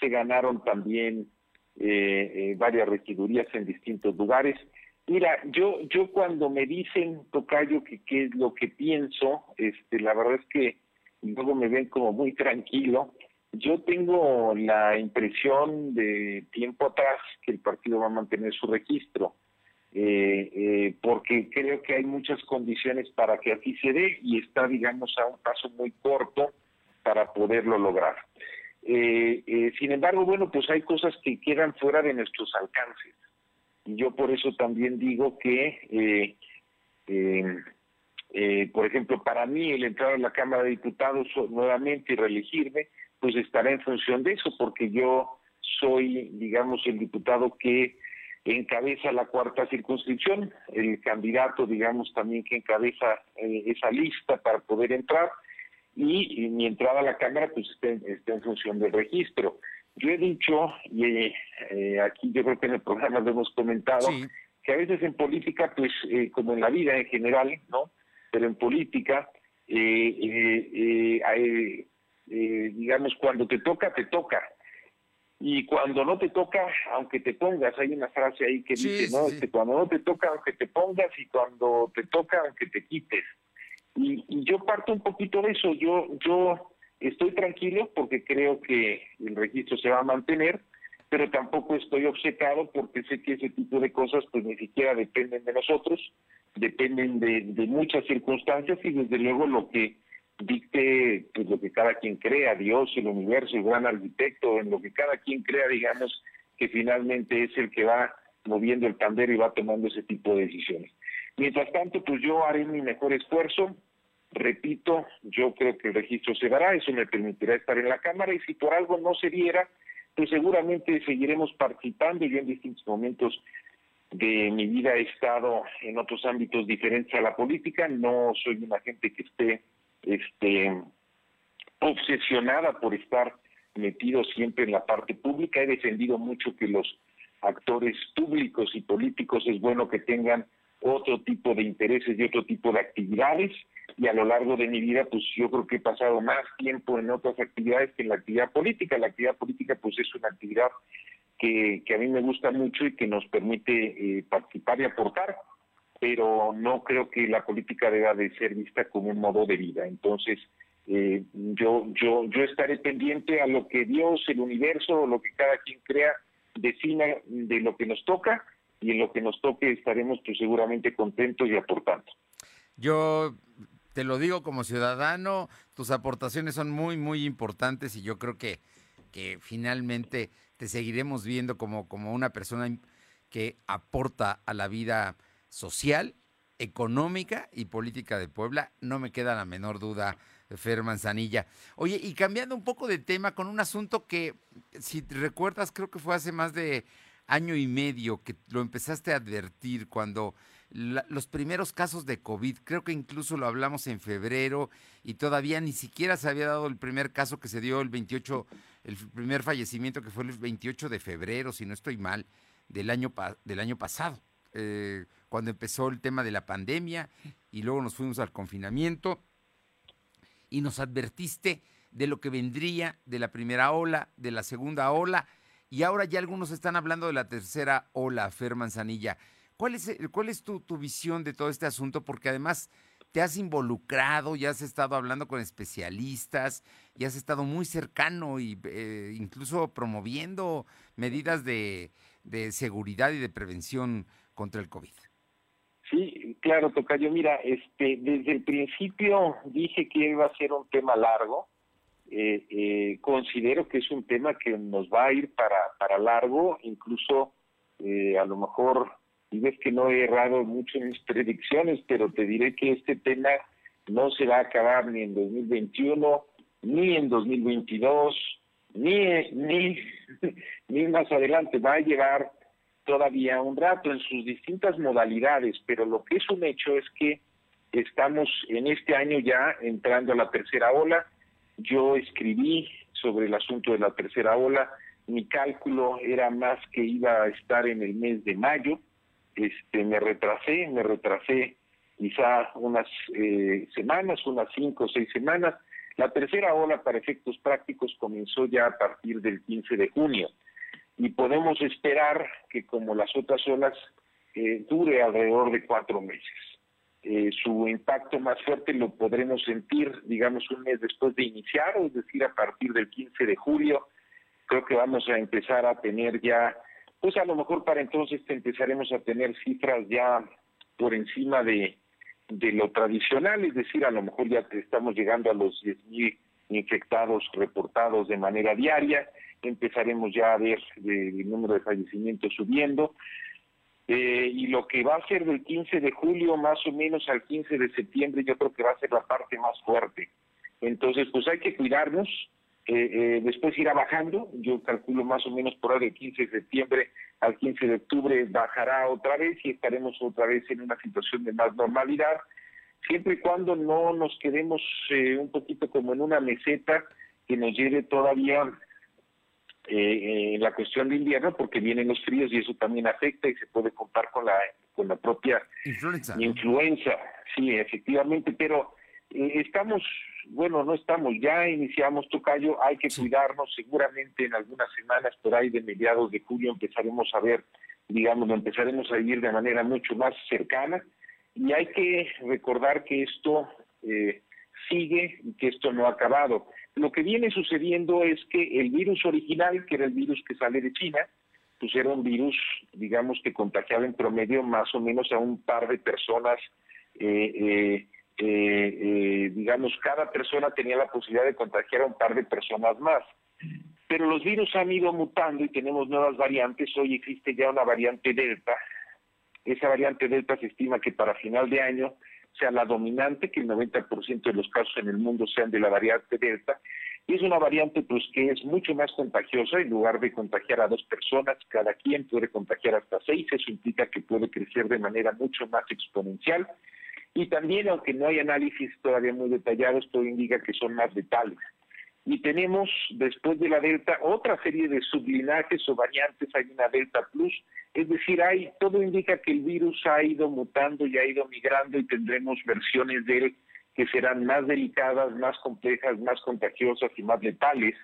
se ganaron también eh, eh, varias regidurías en distintos lugares. Mira, yo yo cuando me dicen, Tocayo, que qué es lo que pienso, este, la verdad es que luego me ven como muy tranquilo. Yo tengo la impresión de tiempo atrás que el partido va a mantener su registro, eh, eh, porque creo que hay muchas condiciones para que así se dé y está, digamos, a un paso muy corto para poderlo lograr. Eh, eh, sin embargo, bueno, pues hay cosas que quedan fuera de nuestros alcances. Y yo por eso también digo que, eh, por ejemplo, para mí el entrar a la Cámara de Diputados nuevamente y reelegirme, pues estará en función de eso, porque yo soy, digamos, el diputado que encabeza la cuarta circunscripción, el candidato, digamos, también que encabeza esa lista para poder entrar y, mi entrada a la Cámara pues está, en función del registro. Yo he dicho, y eh, aquí yo creo que en el programa lo hemos comentado, que a veces en política, pues eh, como en la vida en general, ¿no? Pero en política, eh, digamos, cuando te toca, te toca. Y cuando no te toca, aunque te pongas, hay una frase ahí que dice, ¿no? Este, cuando no te toca, aunque te pongas, y cuando te toca, aunque te quites. Y, yo parto un poquito de eso. Yo, yo estoy tranquilo porque creo que el registro se va a mantener, pero tampoco estoy obcecado porque sé que ese tipo de cosas pues ni siquiera dependen de nosotros, dependen de, de muchas circunstancias y desde luego lo que dicte pues lo que cada quien crea, Dios, el universo, el gran arquitecto, en lo que cada quien crea, digamos, que finalmente es el que va moviendo el pandero y va tomando ese tipo de decisiones. Mientras tanto, pues yo haré mi mejor esfuerzo, Repito, yo creo que el registro se dará, eso me permitirá estar en la Cámara y si por algo no se diera, pues seguramente seguiremos participando. Yo en distintos momentos de mi vida he estado en otros ámbitos diferentes a la política, no soy una gente que esté este obsesionada por estar metido siempre en la parte pública, he defendido mucho que los actores públicos y políticos es bueno que tengan otro tipo de intereses y otro tipo de actividades y a lo largo de mi vida pues yo creo que he pasado más tiempo en otras actividades que en la actividad política. La actividad política pues es una actividad que, a mí me gusta mucho y que nos permite eh, participar y aportar, pero no creo que la política deba de ser vista como un modo de vida. Entonces eh, yo, yo, yo estaré pendiente a lo que Dios, el universo, lo que cada quien crea, defina de lo que nos toca y en lo que nos toque estaremos pues seguramente contentos y aportando. Yo te lo digo como ciudadano, tus aportaciones son muy, muy importantes y yo creo que, que finalmente te seguiremos viendo como, como una persona que aporta a la vida social, económica y política de Puebla. No me queda la menor duda, Fer Manzanilla. Oye, y cambiando un poco de tema con un asunto que, si te recuerdas, creo que fue hace más de año y medio que lo empezaste a advertir cuando los primeros casos de COVID, creo que incluso lo hablamos en febrero y todavía ni siquiera se había dado el primer caso que se dio el 28, el primer fallecimiento que fue el 28 de febrero, si no estoy mal, del año, del año pasado, eh, cuando empezó el tema de la pandemia y luego nos fuimos al confinamiento y nos advertiste de lo que vendría de la primera ola, de la segunda ola y ahora ya algunos están hablando de la tercera ola, Fer Manzanilla. ¿Cuál es, cuál es tu, tu visión de todo este asunto? Porque además te has involucrado, ya has estado hablando con especialistas, y has estado muy cercano y eh, incluso promoviendo medidas de, de, seguridad y de prevención contra el COVID. Sí, claro, Tocayo. Mira, este, desde el principio dije que iba a ser un tema largo. Eh, eh, considero que es un tema que nos va a ir para, para largo, incluso a lo mejor y ves que no he errado mucho en mis predicciones, pero te diré que este tema no se va a acabar ni en 2021, ni en 2022, ni, ni, ni más adelante. Va a llevar todavía un rato en sus distintas modalidades, pero lo que es un hecho es que estamos en este año ya entrando a la tercera ola. Yo escribí sobre el asunto de la tercera ola. Mi cálculo era más que iba a estar en el mes de mayo este, me retrasé, me retrasé quizá unas eh, semanas, unas cinco o seis semanas. La tercera ola, para efectos prácticos, comenzó ya a partir del 15 de junio y podemos esperar que, como las otras olas, eh, dure alrededor de cuatro meses. Eh, su impacto más fuerte lo podremos sentir, digamos, un mes después de iniciar, es decir, a partir del 15 de julio. Creo que vamos a empezar a tener ya pues a lo mejor para entonces empezaremos a tener cifras ya por encima de, de lo tradicional, es decir, a lo mejor ya estamos llegando a los 10.000 infectados reportados de manera diaria, empezaremos ya a ver el número de fallecimientos subiendo, eh, y lo que va a ser del 15 de julio más o menos al 15 de septiembre yo creo que va a ser la parte más fuerte. Entonces, pues hay que cuidarnos, eh, eh, después irá bajando, yo calculo más o menos por ahí del 15 de septiembre al 15 de octubre bajará otra vez y estaremos otra vez en una situación de más normalidad, siempre y cuando no nos quedemos eh, un poquito como en una meseta que nos lleve todavía eh, en la cuestión de invierno, porque vienen los fríos y eso también afecta y se puede contar con la con la propia influenza. Influenza, sí, efectivamente, pero eh, estamos, bueno, no estamos, ya iniciamos Tocayo, hay que cuidarnos, seguramente en algunas semanas por ahí de mediados de julio empezaremos a ver, digamos, lo empezaremos a vivir de manera mucho más cercana. Y hay que recordar que esto eh, sigue y que esto no ha acabado. Lo que viene sucediendo es que el virus original, que era el virus que sale de China, pues era un virus, digamos, que contagiaba en promedio más o menos a un par de personas eh, eh, eh, digamos, cada persona tenía la posibilidad de contagiar a un par de personas más. Pero los virus han ido mutando y tenemos nuevas variantes. Hoy existe ya una variante Delta. Esa variante Delta se estima que para final de año sea la dominante, que el 90% de los casos en el mundo sean de la variante Delta. Y es una variante pues que es mucho más contagiosa, en lugar de contagiar a dos personas, cada quien puede contagiar hasta seis, eso implica que puede crecer de manera mucho más exponencial. Y también, aunque no hay análisis todavía muy detallados, todo indica que son más letales. Y tenemos, después de la Delta, otra serie de sublinajes o variantes, hay una Delta Plus, es decir, hay, todo indica que el virus ha ido mutando y ha ido migrando y tendremos versiones de él que serán más delicadas, más complejas, más contagiosas y más letales.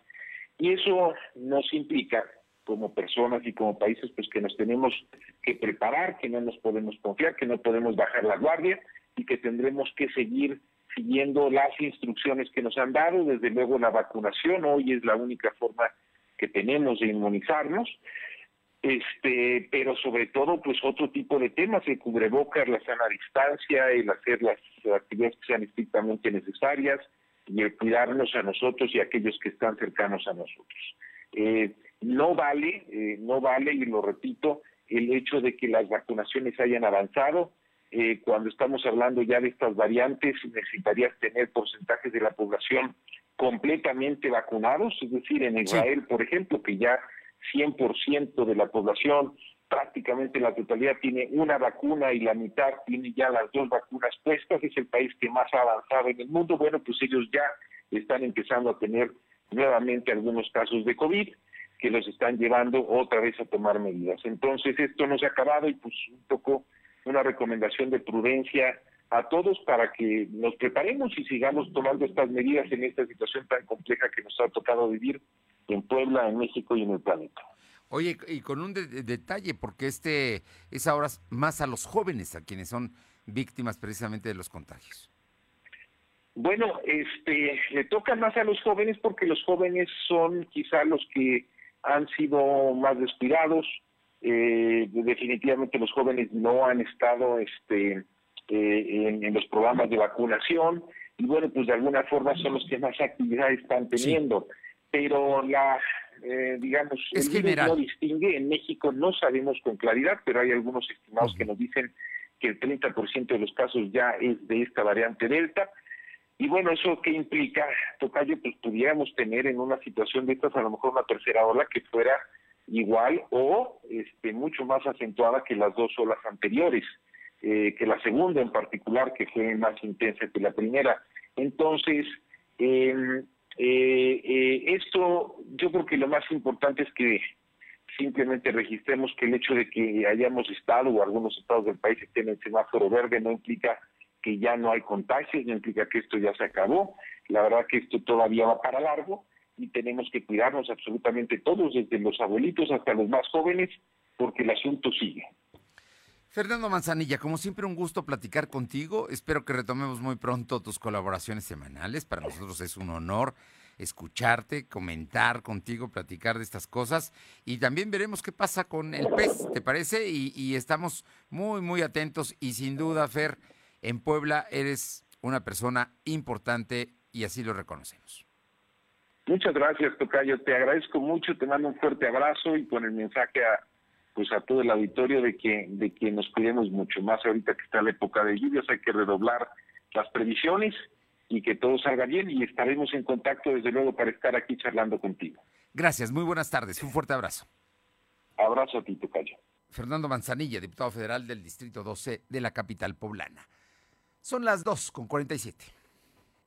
Y eso nos implica, como personas y como países, pues que nos tenemos que preparar, que no nos podemos confiar, que no podemos bajar la guardia y que tendremos que seguir siguiendo las instrucciones que nos han dado, desde luego la vacunación hoy es la única forma que tenemos de inmunizarnos, este, pero sobre todo pues otro tipo de temas, el cubrebocas, la sana distancia, el hacer las actividades que sean estrictamente necesarias y el cuidarnos a nosotros y a aquellos que están cercanos a nosotros. Eh, no vale, eh, no vale, y lo repito, el hecho de que las vacunaciones hayan avanzado, eh, cuando estamos hablando ya de estas variantes, necesitarías tener porcentajes de la población completamente vacunados, es decir, en Israel, por ejemplo, que ya 100% de la población, prácticamente la totalidad tiene una vacuna y la mitad tiene ya las dos vacunas puestas, es el país que más ha avanzado en el mundo, bueno, pues ellos ya están empezando a tener nuevamente algunos casos de COVID que los están llevando otra vez a tomar medidas. Entonces, esto no se ha acabado y pues un poco una recomendación de prudencia a todos para que nos preparemos y sigamos tomando estas medidas en esta situación tan compleja que nos ha tocado vivir en Puebla, en México y en el planeta. Oye, y con un detalle, porque este es ahora más a los jóvenes, a quienes son víctimas precisamente de los contagios. Bueno, este, le toca más a los jóvenes porque los jóvenes son quizá los que han sido más descuidados. Eh, definitivamente los jóvenes no han estado este, eh, en, los programas de vacunación y bueno, pues de alguna forma son los que más actividad están teniendo pero la, eh, digamos, es el no distingue. En México no sabemos con claridad, pero hay algunos estimados que nos dicen que el 30% de los casos ya es de esta variante Delta. Y bueno, ¿eso qué implica, Tocayo? Pues pudiéramos tener en una situación de estas a lo mejor una tercera ola que fuera igual o este, mucho más acentuada que las dos olas anteriores, eh, que la segunda en particular, que fue más intensa que la primera. Entonces, eh, eh, eh, esto, yo creo que lo más importante es que simplemente registremos que el hecho de que hayamos estado o algunos estados del país estén en semáforo verde no implica que ya no hay contagios, no implica que esto ya se acabó. La verdad que esto todavía va para largo y tenemos que cuidarnos absolutamente todos, desde los abuelitos hasta los más jóvenes, porque el asunto sigue. Fernando Manzanilla, como siempre un gusto platicar contigo. Espero que retomemos muy pronto tus colaboraciones semanales. Para nosotros es un honor escucharte, comentar contigo, platicar de estas cosas y también veremos qué pasa con el pez, ¿te parece? Y, estamos muy, muy atentos y sin duda, Fer, en Puebla eres una persona importante y así lo reconocemos. Muchas gracias, Tocayo. Te agradezco mucho, te mando un fuerte abrazo y con el mensaje a pues a todo el auditorio de que de que nos cuidemos mucho más ahorita que está la época de lluvias hay que redoblar las previsiones y que todo salga bien y estaremos en contacto desde luego para estar aquí charlando contigo. Gracias, muy buenas tardes, un fuerte abrazo. Abrazo a ti, Tocayo. Fernando Manzanilla, diputado federal del Distrito 12 de la capital poblana. Son las 2 con 47.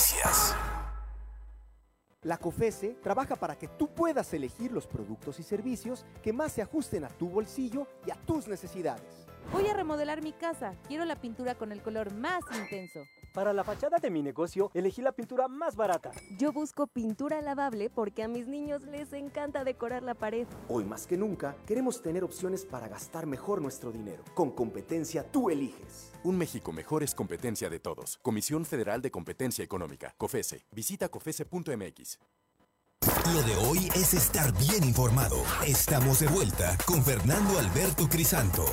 Noticias. La COFESE trabaja para que tú puedas elegir los productos y servicios que más se ajusten a tu bolsillo y a tus necesidades. Voy a remodelar mi casa. Quiero la pintura con el color más intenso. Para la fachada de mi negocio, elegí la pintura más barata. Yo busco pintura lavable porque a mis niños les encanta decorar la pared. Hoy más que nunca, queremos tener opciones para gastar mejor nuestro dinero. Con competencia, tú eliges. Un México mejor es competencia de todos. Comisión Federal de Competencia Económica. COFESE. Visita COFESE.mx. Lo de hoy es estar bien informado. Estamos de vuelta con Fernando Alberto Crisanto.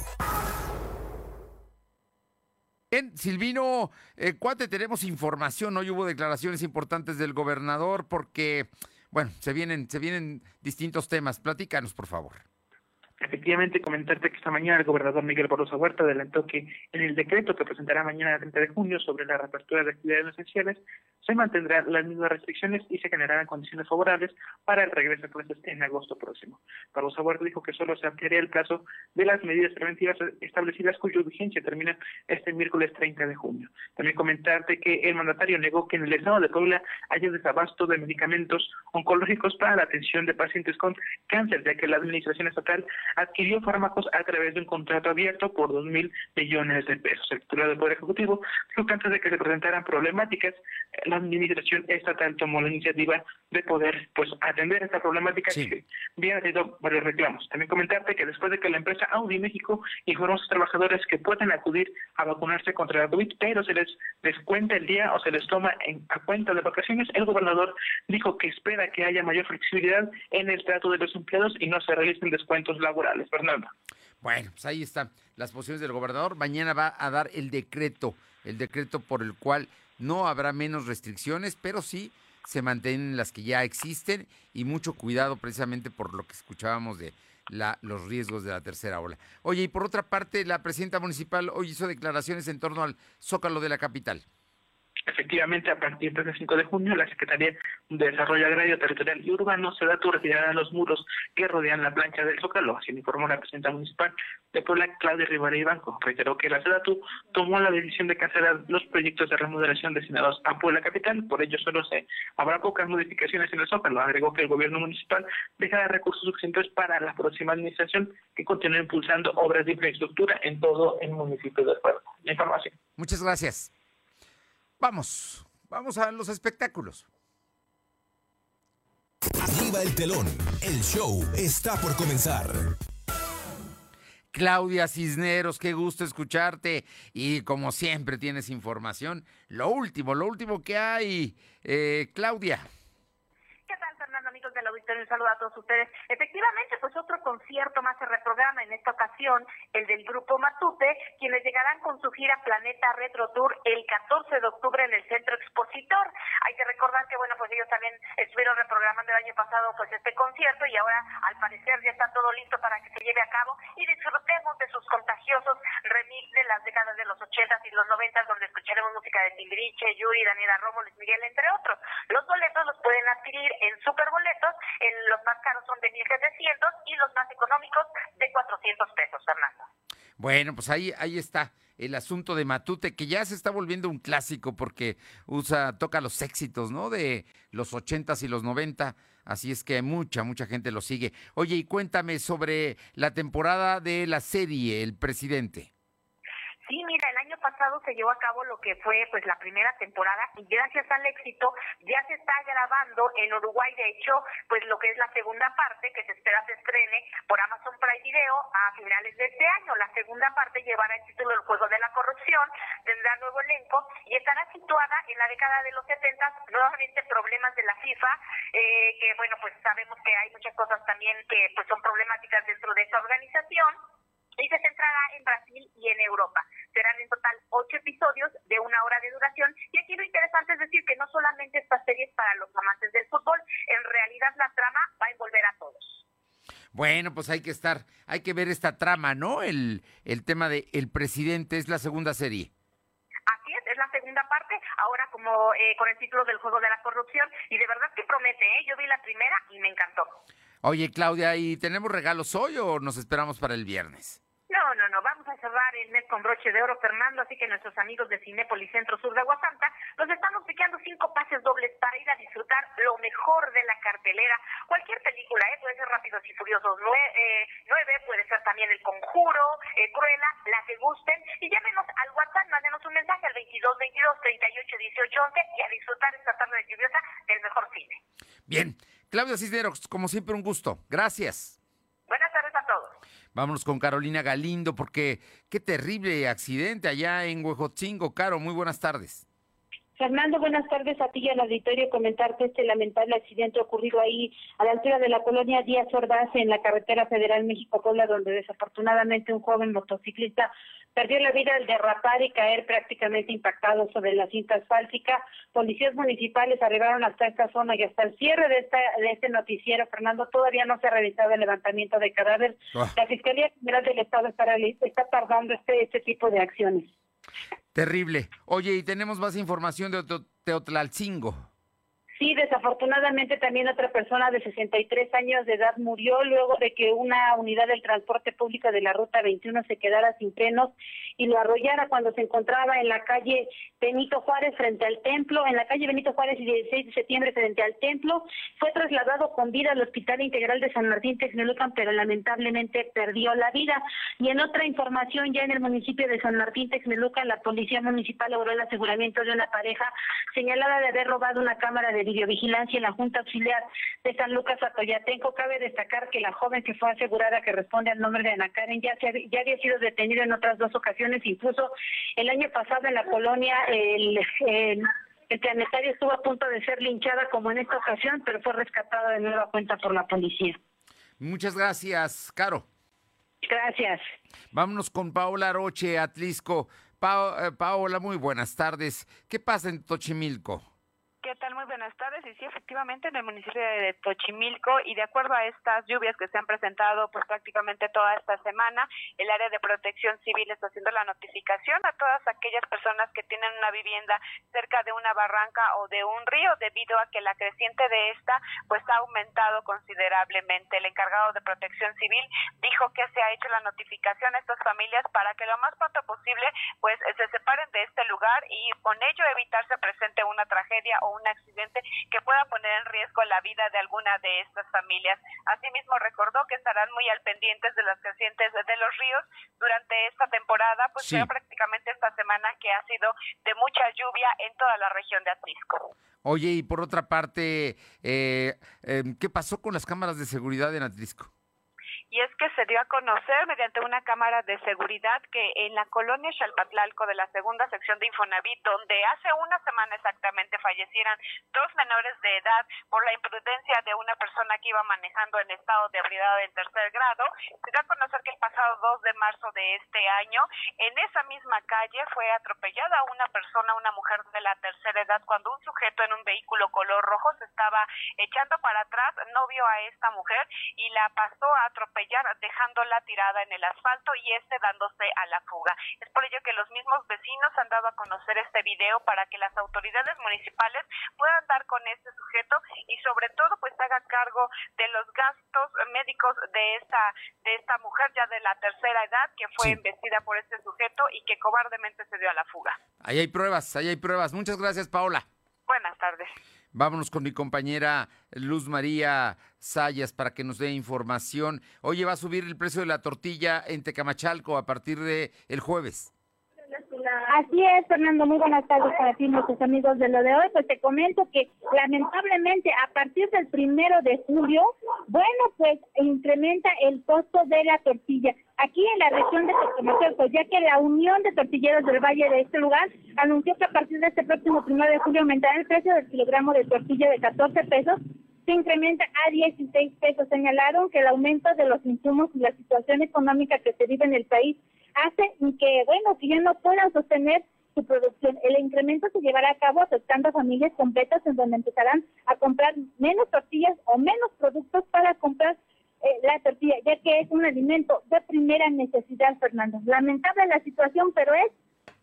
Bien, Silvino, eh, Cuate, tenemos información. Hoy hubo declaraciones importantes del gobernador porque, bueno, se vienen, se vienen distintos temas. Platícanos, por favor. Efectivamente, comentarte que esta mañana el gobernador Miguel Barroso Huerta adelantó que en el decreto que presentará mañana el 30 de junio sobre la reapertura de actividades esenciales se mantendrán las mismas restricciones y se generarán condiciones favorables para el regreso a clases en agosto próximo. Barroso Huerta dijo que solo se ampliaría el plazo de las medidas preventivas establecidas cuya vigencia termina este miércoles 30 de junio. También comentarte que el mandatario negó que en el estado de Puebla haya desabasto de medicamentos oncológicos para la atención de pacientes con cáncer, ya que la administración estatal adquirió fármacos a través de un contrato abierto por dos mil millones de pesos. El titular del Poder Ejecutivo dijo que antes de que se presentaran problemáticas, la administración estatal tomó la iniciativa de poder pues atender esta problemática que bien ha tenido varios reclamos. También comentarte que después de que la empresa Audi México informó a sus trabajadores que pueden acudir a vacunarse contra la COVID, pero se les descuenta el día o se les toma en, a cuenta de vacaciones, el gobernador dijo que espera que haya mayor flexibilidad en el trato de los empleados y no se realicen descuentos laborales Fernando. Bueno, pues ahí están las posiciones del gobernador. Mañana va a dar el decreto, el decreto por el cual no habrá menos restricciones, pero sí se mantienen las que ya existen y mucho cuidado precisamente por lo que escuchábamos de la, los riesgos de la tercera ola. Oye, y por otra parte, la presidenta municipal hoy hizo declaraciones en torno al zócalo de la capital. Efectivamente, a partir del 5 de junio, la Secretaría de Desarrollo Agrario, Territorial y Urbano se da tu retirará los muros que rodean la plancha del Zócalo, así lo informó la presidenta municipal de Puebla, Claudia Rivera y Banco. Reiteró que la SEDATU tomó la decisión de cancelar los proyectos de remodelación destinados a Puebla Capital, por ello solo se habrá pocas modificaciones en el Zócalo. Agregó que el gobierno municipal dejará recursos suficientes para la próxima administración que continúe impulsando obras de infraestructura en todo el municipio de Puebla. La información. Muchas gracias. Vamos, vamos a los espectáculos. Arriba el telón, el show está por comenzar. Claudia Cisneros, qué gusto escucharte. Y como siempre tienes información, lo último, lo último que hay. Eh, Claudia del auditorio, un saludo a todos ustedes. Efectivamente, pues otro concierto más se reprograma en esta ocasión, el del grupo Matute, quienes llegarán con su gira Planeta Retro Tour el 14 de octubre en el Centro Expositor. Hay que recordar que, bueno, pues ellos también estuvieron reprogramando el año pasado pues este concierto y ahora al parecer ya está todo listo para que se lleve a cabo y disfrutemos de sus contagiosos remix de las décadas de los 80 y los 90 donde escucharemos música de Timbiriche, Yuri, Daniela Romo, Luis Miguel, entre otros. Los boletos los pueden adquirir en Super en los más caros son de 1.700 y los más económicos de 400 pesos, Fernando. Bueno, pues ahí, ahí está el asunto de Matute, que ya se está volviendo un clásico porque usa, toca los éxitos, ¿no? De los 80s y los 90, así es que mucha, mucha gente lo sigue. Oye, y cuéntame sobre la temporada de la serie El Presidente. Sí, mira, el año pasado se llevó a cabo lo que fue pues la primera temporada y gracias al éxito ya se está grabando en Uruguay, de hecho, pues lo que es la segunda parte que se espera se estrene por Amazon Prime Video a finales de este año. La segunda parte llevará el título El juego de la corrupción, tendrá nuevo elenco y estará situada en la década de los 70, nuevamente problemas de la FIFA, eh, que bueno, pues sabemos que hay muchas cosas también que pues son problemáticas dentro de esta organización y se centrará en Brasil y en Europa. Serán en total ocho episodios de una hora de duración y aquí lo interesante es decir que no solamente esta serie es para los amantes del fútbol, en realidad la trama va a envolver a todos. Bueno, pues hay que estar, hay que ver esta trama, ¿no? El, el tema de El Presidente es la segunda serie. Así es, es la segunda parte, ahora como eh, con el título del Juego de la Corrupción, y de verdad que promete, ¿eh? Yo vi la primera y me encantó. Oye, Claudia, ¿y tenemos regalos hoy o nos esperamos para el viernes? No, no, no, vamos a cerrar el mes con broche de oro, Fernando, así que nuestros amigos de Cinépolis Centro Sur de Aguasanta nos están obsequiando cinco pases dobles para ir a disfrutar lo mejor de la cartelera. Cualquier película, ¿eh? puede ser Rápidos y Furiosos 9, eh, puede ser también El Conjuro, eh, Cruella, la que gusten. Y llámenos al WhatsApp, mándenos un mensaje al 22 22 38 18 11 y a disfrutar esta tarde de lluviosa del mejor cine. Bien. Claudia Cisneros, como siempre, un gusto. Gracias. Buenas tardes a todos. Vámonos con Carolina Galindo, porque qué terrible accidente allá en Huejotzingo. Caro, muy buenas tardes. Fernando, buenas tardes a ti y al auditorio. Comentarte este lamentable accidente ocurrido ahí a la altura de la colonia Díaz Ordaz en la carretera federal México-Puebla, donde desafortunadamente un joven motociclista perdió la vida al derrapar y caer prácticamente impactado sobre la cinta asfáltica. Policías municipales arribaron hasta esta zona y hasta el cierre de, esta, de este noticiero, Fernando, todavía no se ha realizado el levantamiento de cadáver. Ah. La Fiscalía General del Estado está, está tardando este, este tipo de acciones. Terrible. Oye, y tenemos más información de Teotlalcingo. Sí, desafortunadamente también otra persona de 63 años de edad murió luego de que una unidad del transporte público de la Ruta 21 se quedara sin frenos y lo arrollara cuando se encontraba en la calle Benito Juárez frente al templo, en la calle Benito Juárez y 16 de septiembre frente al templo. Fue trasladado con vida al Hospital Integral de San Martín Texmelucan, pero lamentablemente perdió la vida. Y en otra información, ya en el municipio de San Martín Texmelucan, la policía municipal logró el aseguramiento de una pareja señalada de haber robado una cámara de videovigilancia en la Junta Auxiliar de San Lucas Atoyatenco. Cabe destacar que la joven que fue asegurada que responde al nombre de Ana Karen ya, se, ya había sido detenida en otras dos ocasiones, incluso el año pasado en la colonia el, el planetario estuvo a punto de ser linchada como en esta ocasión, pero fue rescatada de nueva cuenta por la policía. Muchas gracias, Caro. Gracias. Vámonos con Paola Roche, Atlisco. Eh, Paola, muy buenas tardes. ¿Qué pasa en Tochimilco? ¿Qué tal? Muy buenas tardes. Y sí, efectivamente, en el municipio de Tochimilco, y de acuerdo a estas lluvias que se han presentado pues prácticamente toda esta semana, el área de protección civil está haciendo la notificación a todas aquellas personas que tienen una vivienda cerca de una barranca o de un río, debido a que la creciente de esta pues ha aumentado considerablemente. El encargado de protección civil dijo que se ha hecho la notificación a estas familias para que lo más pronto posible pues se separen de este lugar y con ello evitarse presente una tragedia o un accidente que pueda poner en riesgo la vida de alguna de estas familias. Asimismo, recordó que estarán muy al pendientes de las crecientes de los ríos durante esta temporada, pues prácticamente esta semana que ha sido de mucha lluvia en toda la región de Atlisco. Oye, y por otra parte, eh, eh, ¿qué pasó con las cámaras de seguridad en Atlisco? Y es que se dio a conocer mediante una cámara de seguridad que en la colonia Chalpatlalco de la segunda sección de Infonavit, donde hace una semana exactamente fallecieran dos menores de edad por la imprudencia de una persona que iba manejando en estado de ebriedad en tercer grado, se dio a conocer que el pasado 2 de marzo de este año, en esa misma calle fue atropellada una persona, una mujer de la tercera edad, cuando un sujeto en un vehículo color rojo se estaba echando para atrás, no vio a esta mujer y la pasó a atropellar dejándola tirada en el asfalto y este dándose a la fuga. Es por ello que los mismos vecinos han dado a conocer este video para que las autoridades municipales puedan dar con este sujeto y sobre todo pues haga cargo de los gastos médicos de esta de esta mujer ya de la tercera edad que fue embestida por este sujeto y que cobardemente se dio a la fuga. Ahí hay pruebas, ahí hay pruebas. Muchas gracias, Paola. Buenas tardes. Vámonos con mi compañera Luz María Sayas para que nos dé información. Oye, va a subir el precio de la tortilla en Tecamachalco a partir de el jueves. Así es, Fernando. Muy buenas tardes para ti, nuestros amigos de lo de hoy. Pues te comento que lamentablemente a partir del primero de julio, bueno, pues incrementa el costo de la tortilla. Aquí en la región de Tecamachalco, ya que la Unión de Tortilleros del Valle de este lugar anunció que a partir de este próximo primero de julio aumentará el precio del kilogramo de tortilla de 14 pesos se incrementa a 16 pesos. Señalaron que el aumento de los insumos y la situación económica que se vive en el país hace que, bueno, que ya no puedan sostener su producción. El incremento se llevará a cabo afectando familias completas en donde empezarán a comprar menos tortillas o menos productos para comprar eh, la tortilla, ya que es un alimento de primera necesidad, Fernando. Lamentable la situación, pero es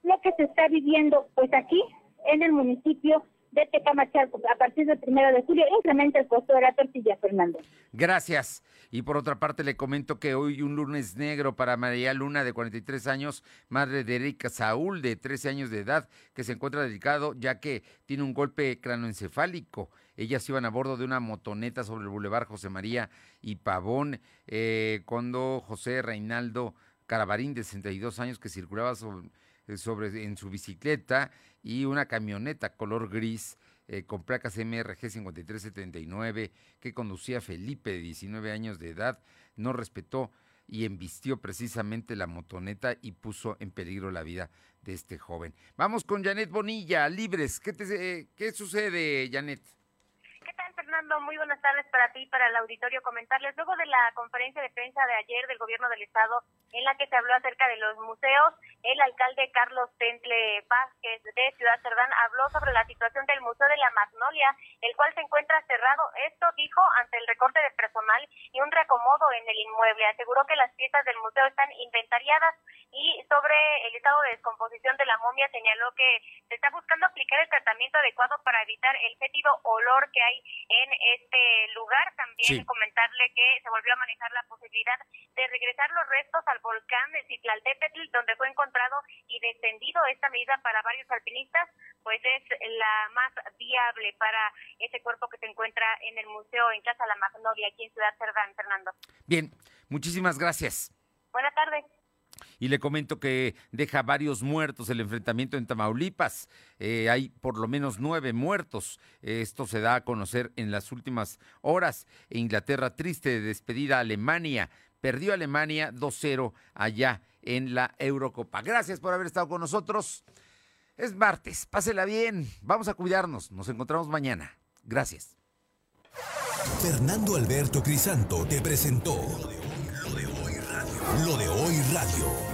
lo que se está viviendo pues aquí en el municipio de Tecamachalco. A partir del primero de julio incrementa el costo de la tortilla, Fernando. Gracias. Y por otra parte le comento que hoy un lunes negro para María Luna de 43 años, madre de Erika Saúl de 13 años de edad, que se encuentra delicado ya que tiene un golpe cranoencefálico. Ellas iban a bordo de una motoneta sobre el Boulevard José María y Pavón eh, cuando José Reinaldo Carabarín de 62 años que circulaba sobre, sobre en su bicicleta y una camioneta color gris eh, con placas MRG 5379 que conducía Felipe de 19 años de edad, no respetó y embistió precisamente la motoneta y puso en peligro la vida de este joven. Vamos con Janet Bonilla, libres. ¿Qué, te, qué sucede, Janet? Muy buenas tardes para ti y para el auditorio. Comentarles, luego de la conferencia de prensa de ayer del Gobierno del Estado, en la que se habló acerca de los museos, el alcalde Carlos Tentle Vázquez de Ciudad Cerdán habló sobre la situación del Museo de la Magnolia, el cual se encuentra cerrado. Esto dijo ante el recorte de personal y un reacomodo en el inmueble. Aseguró que las piezas del museo están inventariadas y sobre el estado de descomposición de la momia señaló que se está buscando aplicar el tratamiento adecuado para evitar el fétido olor que hay en este lugar. También comentarle que se volvió a manejar la posibilidad de regresar los restos al volcán de Citlaltépetl, donde fue encontrado y descendido esta medida para varios alpinistas, pues es la más viable para ese cuerpo que se encuentra en el museo en Casa La Magnolia, aquí en Ciudad Cerdán, Fernando. Bien, muchísimas gracias. Buenas tardes. Y le comento que deja varios muertos el enfrentamiento en Tamaulipas. Eh, hay por lo menos nueve muertos. Esto se da a conocer en las últimas horas. Inglaterra triste de despedida a Alemania. Perdió Alemania 2-0 allá en la Eurocopa. Gracias por haber estado con nosotros. Es martes, pásela bien. Vamos a cuidarnos. Nos encontramos mañana. Gracias. Fernando Alberto Crisanto te presentó lo de hoy radio. Lo de hoy radio.